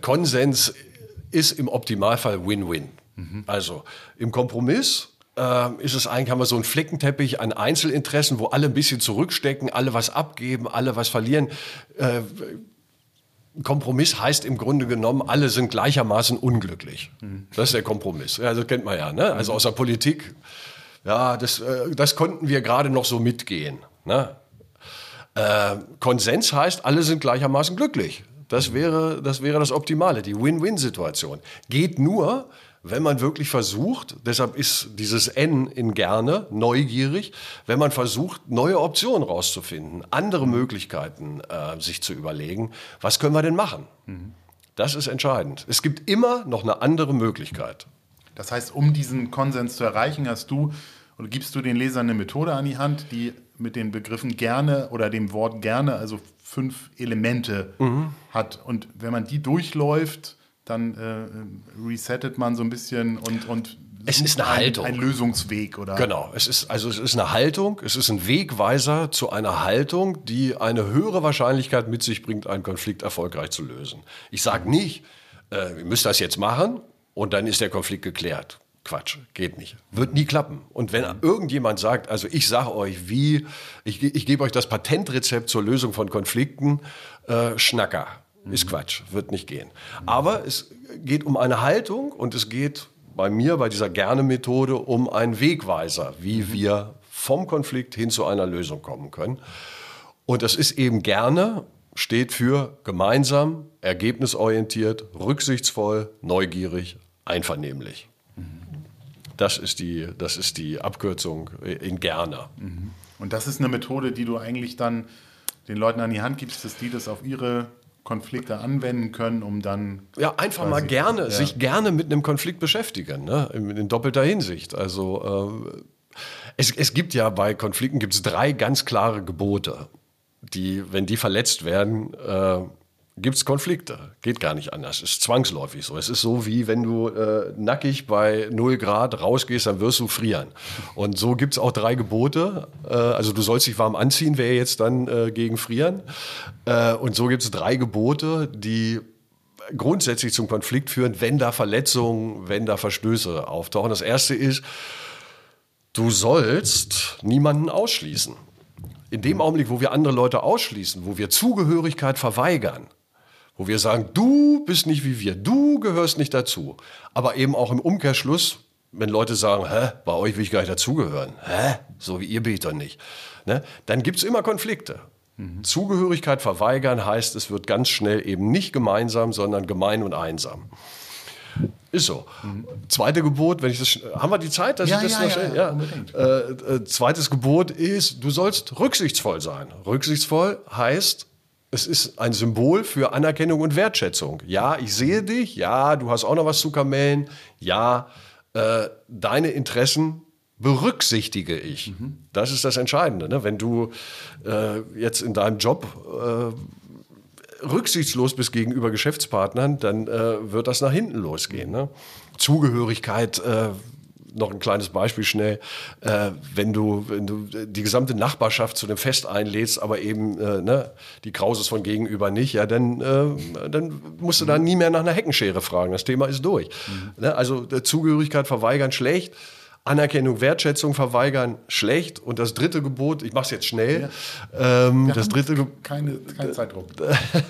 Konsens ist im Optimalfall Win-Win. Mhm. Also im Kompromiss äh, ist es eigentlich, haben wir so einen Flickenteppich an Einzelinteressen, wo alle ein bisschen zurückstecken, alle was abgeben, alle was verlieren. Kompromiss heißt im Grunde genommen, alle sind gleichermaßen unglücklich. Mhm. Das ist der Kompromiss. Ja, das kennt man ja. Ne? Also aus der Politik, ja, das, äh, das konnten wir gerade noch so mitgehen. Ne? Äh, Konsens heißt, alle sind gleichermaßen glücklich. Das wäre, das wäre das Optimale, die Win-Win-Situation. Geht nur, wenn man wirklich versucht, deshalb ist dieses N in gerne neugierig, wenn man versucht, neue Optionen rauszufinden, andere Möglichkeiten äh, sich zu überlegen, was können wir denn machen? Mhm. Das ist entscheidend. Es gibt immer noch eine andere Möglichkeit. Das heißt, um diesen Konsens zu erreichen, hast du oder gibst du den Lesern eine Methode an die Hand, die mit den Begriffen gerne oder dem Wort gerne, also fünf Elemente mhm. hat. Und wenn man die durchläuft, dann äh, resettet man so ein bisschen und, und es ist eine ein, Haltung. Ein Lösungsweg, oder? Genau. Es ist, also es ist eine Haltung, es ist ein Wegweiser zu einer Haltung, die eine höhere Wahrscheinlichkeit mit sich bringt, einen Konflikt erfolgreich zu lösen. Ich sage nicht, äh, ihr müsst das jetzt machen und dann ist der Konflikt geklärt. Quatsch, geht nicht. Wird nie klappen. Und wenn irgendjemand sagt, also ich sage euch, wie, ich, ich gebe euch das Patentrezept zur Lösung von Konflikten, äh, Schnacker. Ist Quatsch, wird nicht gehen. Aber es geht um eine Haltung und es geht bei mir, bei dieser Gerne-Methode, um einen Wegweiser, wie mhm. wir vom Konflikt hin zu einer Lösung kommen können. Und das ist eben gerne, steht für gemeinsam, ergebnisorientiert, rücksichtsvoll, neugierig, einvernehmlich. Das ist die, das ist die Abkürzung in Gerne. Mhm. Und das ist eine Methode, die du eigentlich dann den Leuten an die Hand gibst, dass die das auf ihre Konflikte anwenden können, um dann. Ja, einfach mal gerne, ja. sich gerne mit einem Konflikt beschäftigen, ne? in, in doppelter Hinsicht. Also äh, es, es gibt ja bei Konflikten gibt's drei ganz klare Gebote, die, wenn die verletzt werden, äh, gibt es Konflikte. Geht gar nicht anders. Ist zwangsläufig so. Es ist so, wie wenn du äh, nackig bei 0 Grad rausgehst, dann wirst du frieren. Und so gibt es auch drei Gebote. Äh, also du sollst dich warm anziehen, wäre jetzt dann äh, gegen Frieren. Äh, und so gibt es drei Gebote, die grundsätzlich zum Konflikt führen, wenn da Verletzungen, wenn da Verstöße auftauchen. Das erste ist, du sollst niemanden ausschließen. In dem Augenblick, wo wir andere Leute ausschließen, wo wir Zugehörigkeit verweigern, wo wir sagen, du bist nicht wie wir, du gehörst nicht dazu. Aber eben auch im Umkehrschluss, wenn Leute sagen, hä, bei euch will ich gar nicht dazugehören, hä, so wie ihr bin ich doch nicht, ne? dann gibt es immer Konflikte. Mhm. Zugehörigkeit verweigern heißt, es wird ganz schnell eben nicht gemeinsam, sondern gemein und einsam. Ist so. Mhm. Zweite Gebot, wenn ich das haben wir die Zeit, dass ja, ich das ja, noch schnell, ja, ja. Äh, äh, zweites Gebot ist, du sollst rücksichtsvoll sein. Rücksichtsvoll heißt, es ist ein Symbol für Anerkennung und Wertschätzung. Ja, ich sehe dich. Ja, du hast auch noch was zu kamellen. Ja, äh, deine Interessen berücksichtige ich. Mhm. Das ist das Entscheidende. Ne? Wenn du äh, jetzt in deinem Job äh, rücksichtslos bist gegenüber Geschäftspartnern, dann äh, wird das nach hinten losgehen. Ne? Zugehörigkeit äh, noch ein kleines Beispiel schnell. Äh, wenn, du, wenn du die gesamte Nachbarschaft zu einem Fest einlädst, aber eben äh, ne, die Krauses von gegenüber nicht, ja, dann, äh, dann musst du da nie mehr nach einer Heckenschere fragen. Das Thema ist durch. Mhm. Ne, also Zugehörigkeit verweigern schlecht. Anerkennung, Wertschätzung verweigern, schlecht. Und das dritte Gebot, ich mache es jetzt schnell. Ja. Ähm, das dritte Gebot. Keine, kein Zeitdruck.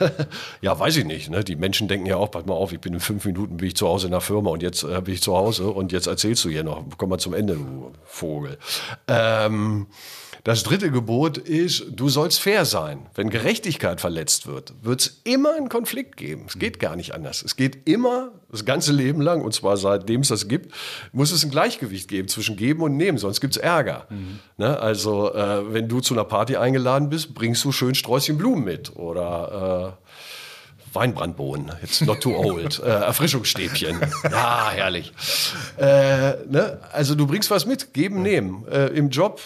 (laughs) ja, weiß ich nicht. Ne? Die Menschen denken ja auch, pass mal auf, ich bin in fünf Minuten bin ich zu Hause in der Firma und jetzt äh, bin ich zu Hause und jetzt erzählst du hier noch. Komm mal zum Ende, du Vogel. Ähm, das dritte Gebot ist, du sollst fair sein. Wenn Gerechtigkeit verletzt wird, wird es immer einen Konflikt geben. Es geht gar nicht anders. Es geht immer das ganze Leben lang, und zwar seitdem es das gibt, muss es ein Gleichgewicht geben zwischen Geben und Nehmen, sonst gibt es Ärger. Mhm. Ne? Also, äh, wenn du zu einer Party eingeladen bist, bringst du schön Sträußchen Blumen mit oder äh, Weinbrandbohnen, jetzt not too old, (laughs) äh, Erfrischungsstäbchen. Ja, herrlich. Äh, ne? Also du bringst was mit, geben, nehmen. Äh, Im Job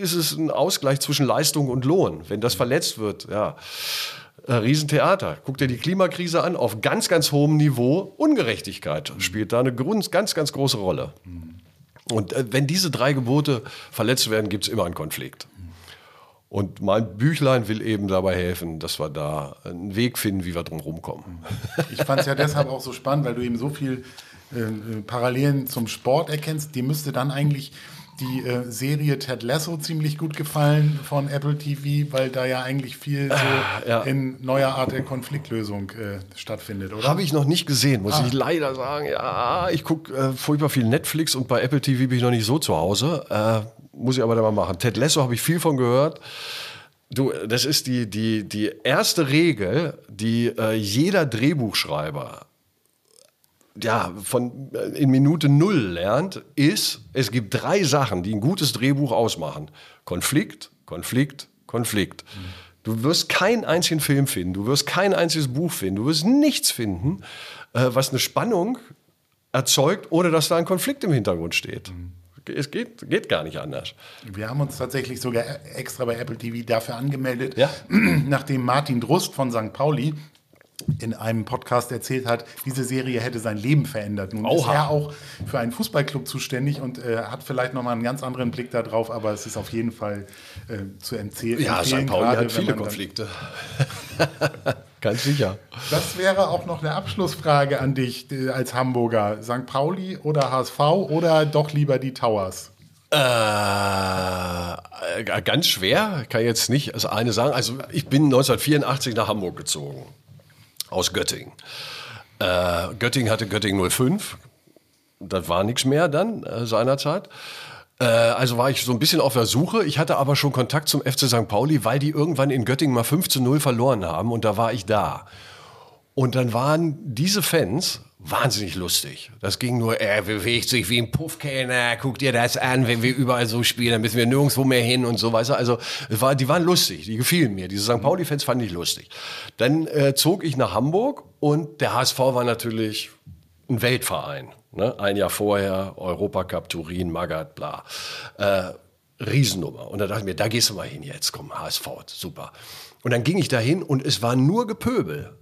ist es ein Ausgleich zwischen Leistung und Lohn. Wenn das verletzt wird, ja. Äh, Riesentheater. Guck dir die Klimakrise an, auf ganz, ganz hohem Niveau. Ungerechtigkeit spielt da eine ganz, ganz große Rolle. Und äh, wenn diese drei Gebote verletzt werden, gibt es immer einen Konflikt. Und mein Büchlein will eben dabei helfen, dass wir da einen Weg finden, wie wir drum rumkommen. (laughs) Ich fand es ja deshalb auch so spannend, weil du eben so viel äh, äh Parallelen zum Sport erkennst. Die müsste dann eigentlich die äh, Serie Ted Lasso ziemlich gut gefallen von Apple TV, weil da ja eigentlich viel so ah, ja. in neuer Art der Konfliktlösung äh, stattfindet, oder? Habe ich noch nicht gesehen, muss ah. ich leider sagen. Ja, ich gucke äh, furchtbar viel Netflix und bei Apple TV bin ich noch nicht so zu Hause. Äh, muss ich aber da mal machen. Ted Lasso habe ich viel von gehört. Du, das ist die, die, die erste Regel, die äh, jeder Drehbuchschreiber ja, von äh, in Minute Null lernt, ist, es gibt drei Sachen, die ein gutes Drehbuch ausmachen. Konflikt, Konflikt, Konflikt. Mhm. Du wirst keinen einzigen Film finden, du wirst kein einziges Buch finden, du wirst nichts finden, äh, was eine Spannung erzeugt, ohne dass da ein Konflikt im Hintergrund steht. Mhm. Es geht, geht gar nicht anders. Wir haben uns tatsächlich sogar extra bei Apple TV dafür angemeldet, ja? (clears throat) nachdem Martin Drust von St. Pauli in einem Podcast erzählt hat, diese Serie hätte sein Leben verändert. Nun Oha. ist er auch für einen Fußballclub zuständig und äh, hat vielleicht noch mal einen ganz anderen Blick darauf, aber es ist auf jeden Fall äh, zu empfehlen. Ja, St. Pauli gerade, hat viele Konflikte. (laughs) Ganz sicher. Das wäre auch noch eine Abschlussfrage an dich äh, als Hamburger. St. Pauli oder HSV oder doch lieber die Towers? Äh, ganz schwer, kann ich jetzt nicht das eine sagen. Also ich bin 1984 nach Hamburg gezogen aus Göttingen. Äh, Göttingen hatte Göttingen 05. Das war nichts mehr dann äh, seinerzeit. Äh, also war ich so ein bisschen auf der Suche. Ich hatte aber schon Kontakt zum FC St. Pauli, weil die irgendwann in Göttingen mal 5 zu 0 verloren haben und da war ich da. Und dann waren diese Fans wahnsinnig lustig. Das ging nur, er bewegt sich wie ein Puffkellner, guck dir das an, wenn wir überall so spielen, dann müssen wir nirgendwo mehr hin und so, weißt du. Also, war, die waren lustig, die gefielen mir. Diese St. Pauli-Fans fand ich lustig. Dann äh, zog ich nach Hamburg und der HSV war natürlich ein Weltverein. Ne? Ein Jahr vorher, Europacup, Turin, Magath, bla. Äh, Riesennummer. Und da dachte ich mir, da gehst du mal hin jetzt, komm, HSV, super. Und dann ging ich dahin und es war nur Gepöbel.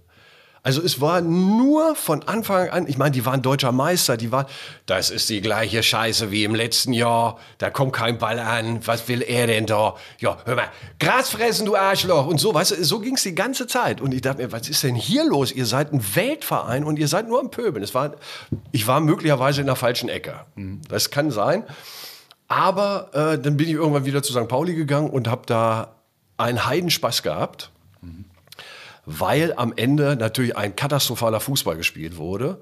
Also es war nur von Anfang an, ich meine, die waren deutscher Meister, die waren, das ist die gleiche Scheiße wie im letzten Jahr, da kommt kein Ball an, was will er denn da? Ja, hör mal, Gras fressen, du Arschloch und so, weißt du, so ging es die ganze Zeit. Und ich dachte mir, was ist denn hier los? Ihr seid ein Weltverein und ihr seid nur am Pöbeln. Es war, ich war möglicherweise in der falschen Ecke. Das kann sein. Aber äh, dann bin ich irgendwann wieder zu St. Pauli gegangen und habe da einen Heidenspaß gehabt weil am Ende natürlich ein katastrophaler Fußball gespielt wurde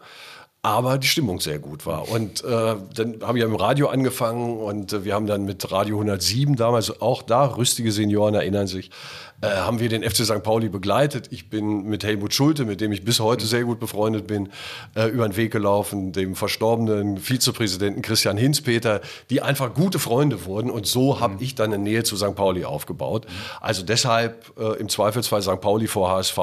aber die Stimmung sehr gut war. Und äh, dann habe ich ja im Radio angefangen und äh, wir haben dann mit Radio 107 damals auch da, rüstige Senioren erinnern sich, äh, haben wir den FC St. Pauli begleitet. Ich bin mit Helmut Schulte, mit dem ich bis heute sehr gut befreundet bin, äh, über den Weg gelaufen, dem verstorbenen Vizepräsidenten Christian Hinzpeter, die einfach gute Freunde wurden. Und so habe mhm. ich dann eine Nähe zu St. Pauli aufgebaut. Also deshalb äh, im Zweifelsfall St. Pauli vor HSV,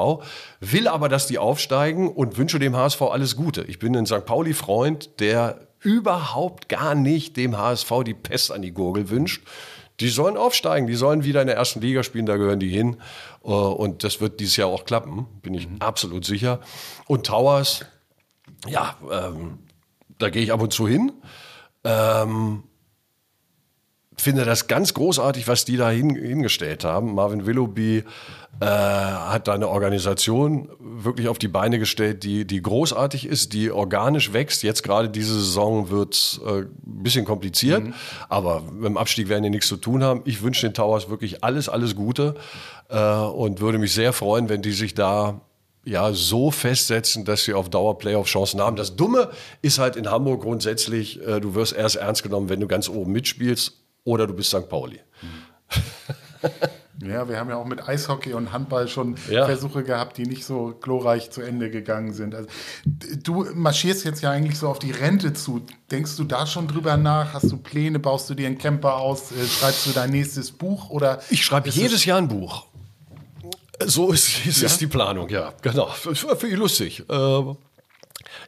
will aber, dass die aufsteigen und wünsche dem HSV alles Gute. Ich bin ein St. Pauli-Freund, der überhaupt gar nicht dem HSV die Pest an die Gurgel wünscht. Die sollen aufsteigen, die sollen wieder in der ersten Liga spielen, da gehören die hin. Äh, und das wird dieses Jahr auch klappen, bin ich mhm. absolut sicher. Und Towers, ja, ähm, da gehe ich ab und zu hin. Ähm, finde das ganz großartig, was die da hin, hingestellt haben. Marvin Willoughby äh, hat da eine Organisation wirklich auf die Beine gestellt, die, die großartig ist, die organisch wächst. Jetzt gerade diese Saison wird äh, ein bisschen kompliziert, mhm. aber mit dem Abstieg werden die nichts zu tun haben. Ich wünsche den Towers wirklich alles, alles Gute äh, und würde mich sehr freuen, wenn die sich da ja, so festsetzen, dass sie auf Dauer Playoff-Chancen haben. Das Dumme ist halt in Hamburg grundsätzlich, äh, du wirst erst ernst genommen, wenn du ganz oben mitspielst oder du bist St. Pauli. Ja, wir haben ja auch mit Eishockey und Handball schon ja. Versuche gehabt, die nicht so glorreich zu Ende gegangen sind. Also, du marschierst jetzt ja eigentlich so auf die Rente zu. Denkst du da schon drüber nach? Hast du Pläne? Baust du dir einen Camper aus? Äh, schreibst du dein nächstes Buch? Oder ich schreibe jedes Jahr ein Buch. So ist, (laughs) ist, ja? ist die Planung, ja. Genau. Finde ich lustig. Äh,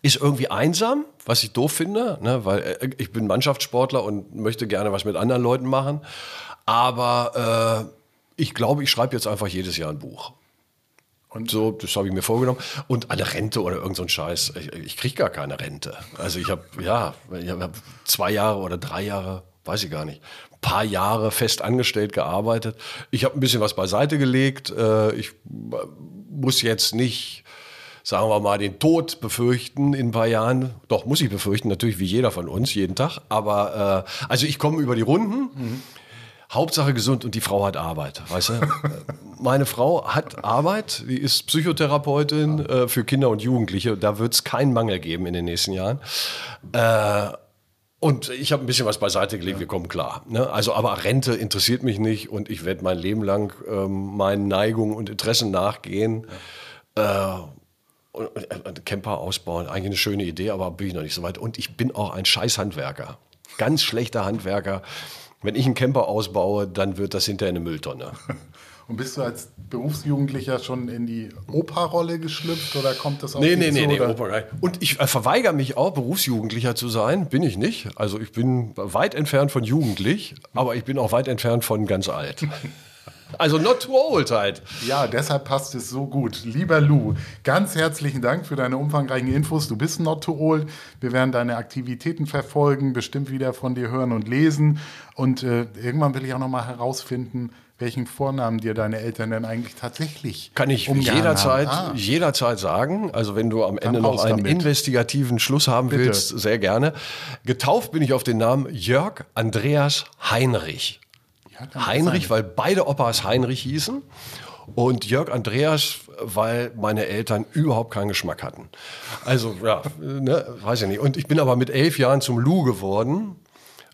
ist irgendwie einsam, was ich doof finde, ne? weil äh, ich bin Mannschaftssportler und möchte gerne was mit anderen Leuten machen. Aber äh, ich glaube, ich schreibe jetzt einfach jedes Jahr ein Buch. Und so, das habe ich mir vorgenommen. Und eine Rente oder irgend so ein Scheiß. Ich, ich kriege gar keine Rente. Also ich habe, ja, ich habe zwei Jahre oder drei Jahre, weiß ich gar nicht, ein paar Jahre fest angestellt gearbeitet. Ich habe ein bisschen was beiseite gelegt. Äh, ich muss jetzt nicht sagen wir mal, den Tod befürchten in ein paar Jahren. Doch, muss ich befürchten, natürlich wie jeder von uns, jeden Tag. Aber äh, also ich komme über die Runden. Mhm. Hauptsache gesund und die Frau hat Arbeit, weißt du? (laughs) Meine Frau hat Arbeit, die ist Psychotherapeutin äh, für Kinder und Jugendliche. Da wird es keinen Mangel geben in den nächsten Jahren. Äh, und ich habe ein bisschen was beiseite gelegt, ja. wir kommen klar. Ne? Also, aber Rente interessiert mich nicht und ich werde mein Leben lang ähm, meinen Neigungen und Interessen nachgehen. Ja. Äh, und, und Camper ausbauen, eigentlich eine schöne Idee, aber bin ich noch nicht so weit. Und ich bin auch ein scheiß Handwerker. Ganz schlechter Handwerker. Wenn ich einen Camper ausbaue, dann wird das hinterher eine Mülltonne. (laughs) Und bist du als Berufsjugendlicher schon in die Operrolle geschlüpft oder kommt das auch Nee, nee, nee, nee, Oper, Und ich äh, verweigere mich auch, Berufsjugendlicher zu sein. Bin ich nicht. Also ich bin weit entfernt von jugendlich, aber ich bin auch weit entfernt von ganz alt. (laughs) Also not too old halt. Ja, deshalb passt es so gut. Lieber Lou, ganz herzlichen Dank für deine umfangreichen Infos. Du bist not too old. Wir werden deine Aktivitäten verfolgen, bestimmt wieder von dir hören und lesen. Und äh, irgendwann will ich auch noch mal herausfinden, welchen Vornamen dir deine Eltern denn eigentlich tatsächlich Kann ich jederzeit, ah. jederzeit sagen. Also wenn du am Ende noch einen damit. investigativen Schluss haben Bitte. willst, sehr gerne. Getauft bin ich auf den Namen Jörg Andreas Heinrich. Heinrich, weil beide Opas Heinrich hießen. Und Jörg Andreas, weil meine Eltern überhaupt keinen Geschmack hatten. Also, ja, ne, weiß ich nicht. Und ich bin aber mit elf Jahren zum Lou geworden.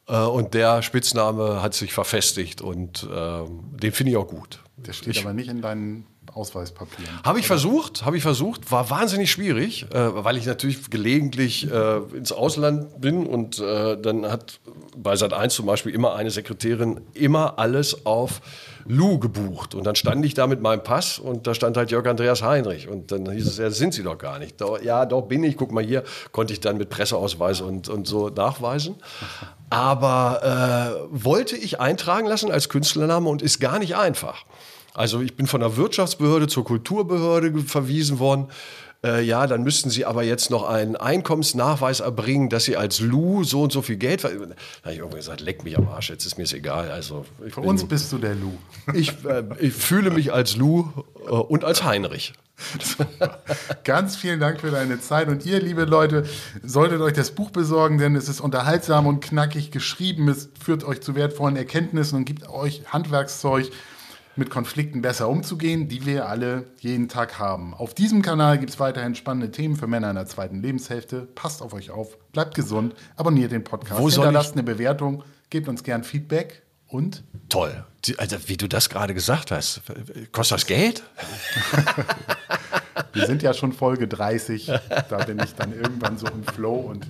Äh, und der Spitzname hat sich verfestigt und äh, den finde ich auch gut. Der steht ich, aber nicht in deinen Ausweispapieren. Habe ich versucht, habe ich versucht, war wahnsinnig schwierig, äh, weil ich natürlich gelegentlich äh, ins Ausland bin und äh, dann hat bei Sat 1 zum Beispiel immer eine Sekretärin immer alles auf Lou gebucht und dann stand ich da mit meinem Pass und da stand halt Jörg Andreas Heinrich und dann hieß es, ja, sind Sie doch gar nicht. Ja, doch bin ich, guck mal hier, konnte ich dann mit Presseausweis und, und so nachweisen. Aber äh, wollte ich eintragen lassen als Künstlername und ist gar nicht einfach. Also ich bin von der Wirtschaftsbehörde zur Kulturbehörde verwiesen worden. Äh, ja, dann müssten Sie aber jetzt noch einen Einkommensnachweis erbringen, dass Sie als Lou so und so viel Geld. Da habe ich irgendwie gesagt, leck mich am Arsch, jetzt ist mir es egal. Also, Für bin, uns bist du der Lou. (laughs) Ich, äh, ich fühle mich als Lou äh, und als Heinrich. (laughs) Ganz vielen Dank für deine Zeit. Und ihr, liebe Leute, solltet euch das Buch besorgen, denn es ist unterhaltsam und knackig geschrieben. Es führt euch zu wertvollen Erkenntnissen und gibt euch Handwerkszeug mit Konflikten besser umzugehen, die wir alle jeden Tag haben. Auf diesem Kanal gibt es weiterhin spannende Themen für Männer in der zweiten Lebenshälfte. Passt auf euch auf, bleibt gesund, abonniert den Podcast, Wo hinterlasst eine Bewertung, gebt uns gern Feedback und toll. Also, wie du das gerade gesagt hast, kostet das Geld? (laughs) Wir sind ja schon Folge 30. Da bin ich dann irgendwann so im Flow und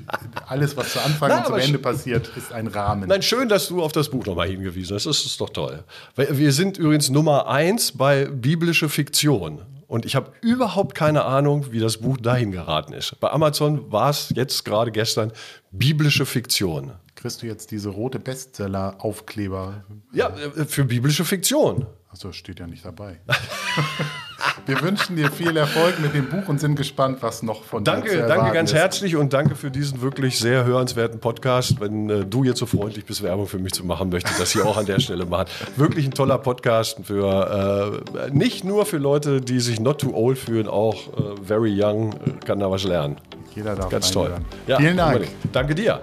alles, was zu Anfang Na, und zum Ende passiert, ist ein Rahmen. Nein, schön, dass du auf das Buch nochmal hingewiesen hast. Das ist doch toll. Wir sind übrigens Nummer eins bei biblische Fiktion. Und ich habe überhaupt keine Ahnung, wie das Buch dahin geraten ist. Bei Amazon war es jetzt gerade gestern biblische Fiktion. Kriegst du jetzt diese rote Bestseller-Aufkleber? Ja, äh, für biblische Fiktion. Achso, steht ja nicht dabei. (laughs) Wir wünschen dir viel Erfolg mit dem Buch und sind gespannt, was noch von danke, dir zu Danke ganz ist. herzlich und danke für diesen wirklich sehr hörenswerten Podcast. Wenn äh, du jetzt so freundlich bist, Werbung für mich zu machen, möchte ich das hier auch an der Stelle machen. Wirklich ein toller Podcast für äh, nicht nur für Leute, die sich not too old fühlen, auch äh, very young äh, kann da was lernen. Jeder darf Ganz toll. Ja, Vielen Dank. unbedingt. Danke dir.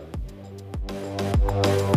Thank you.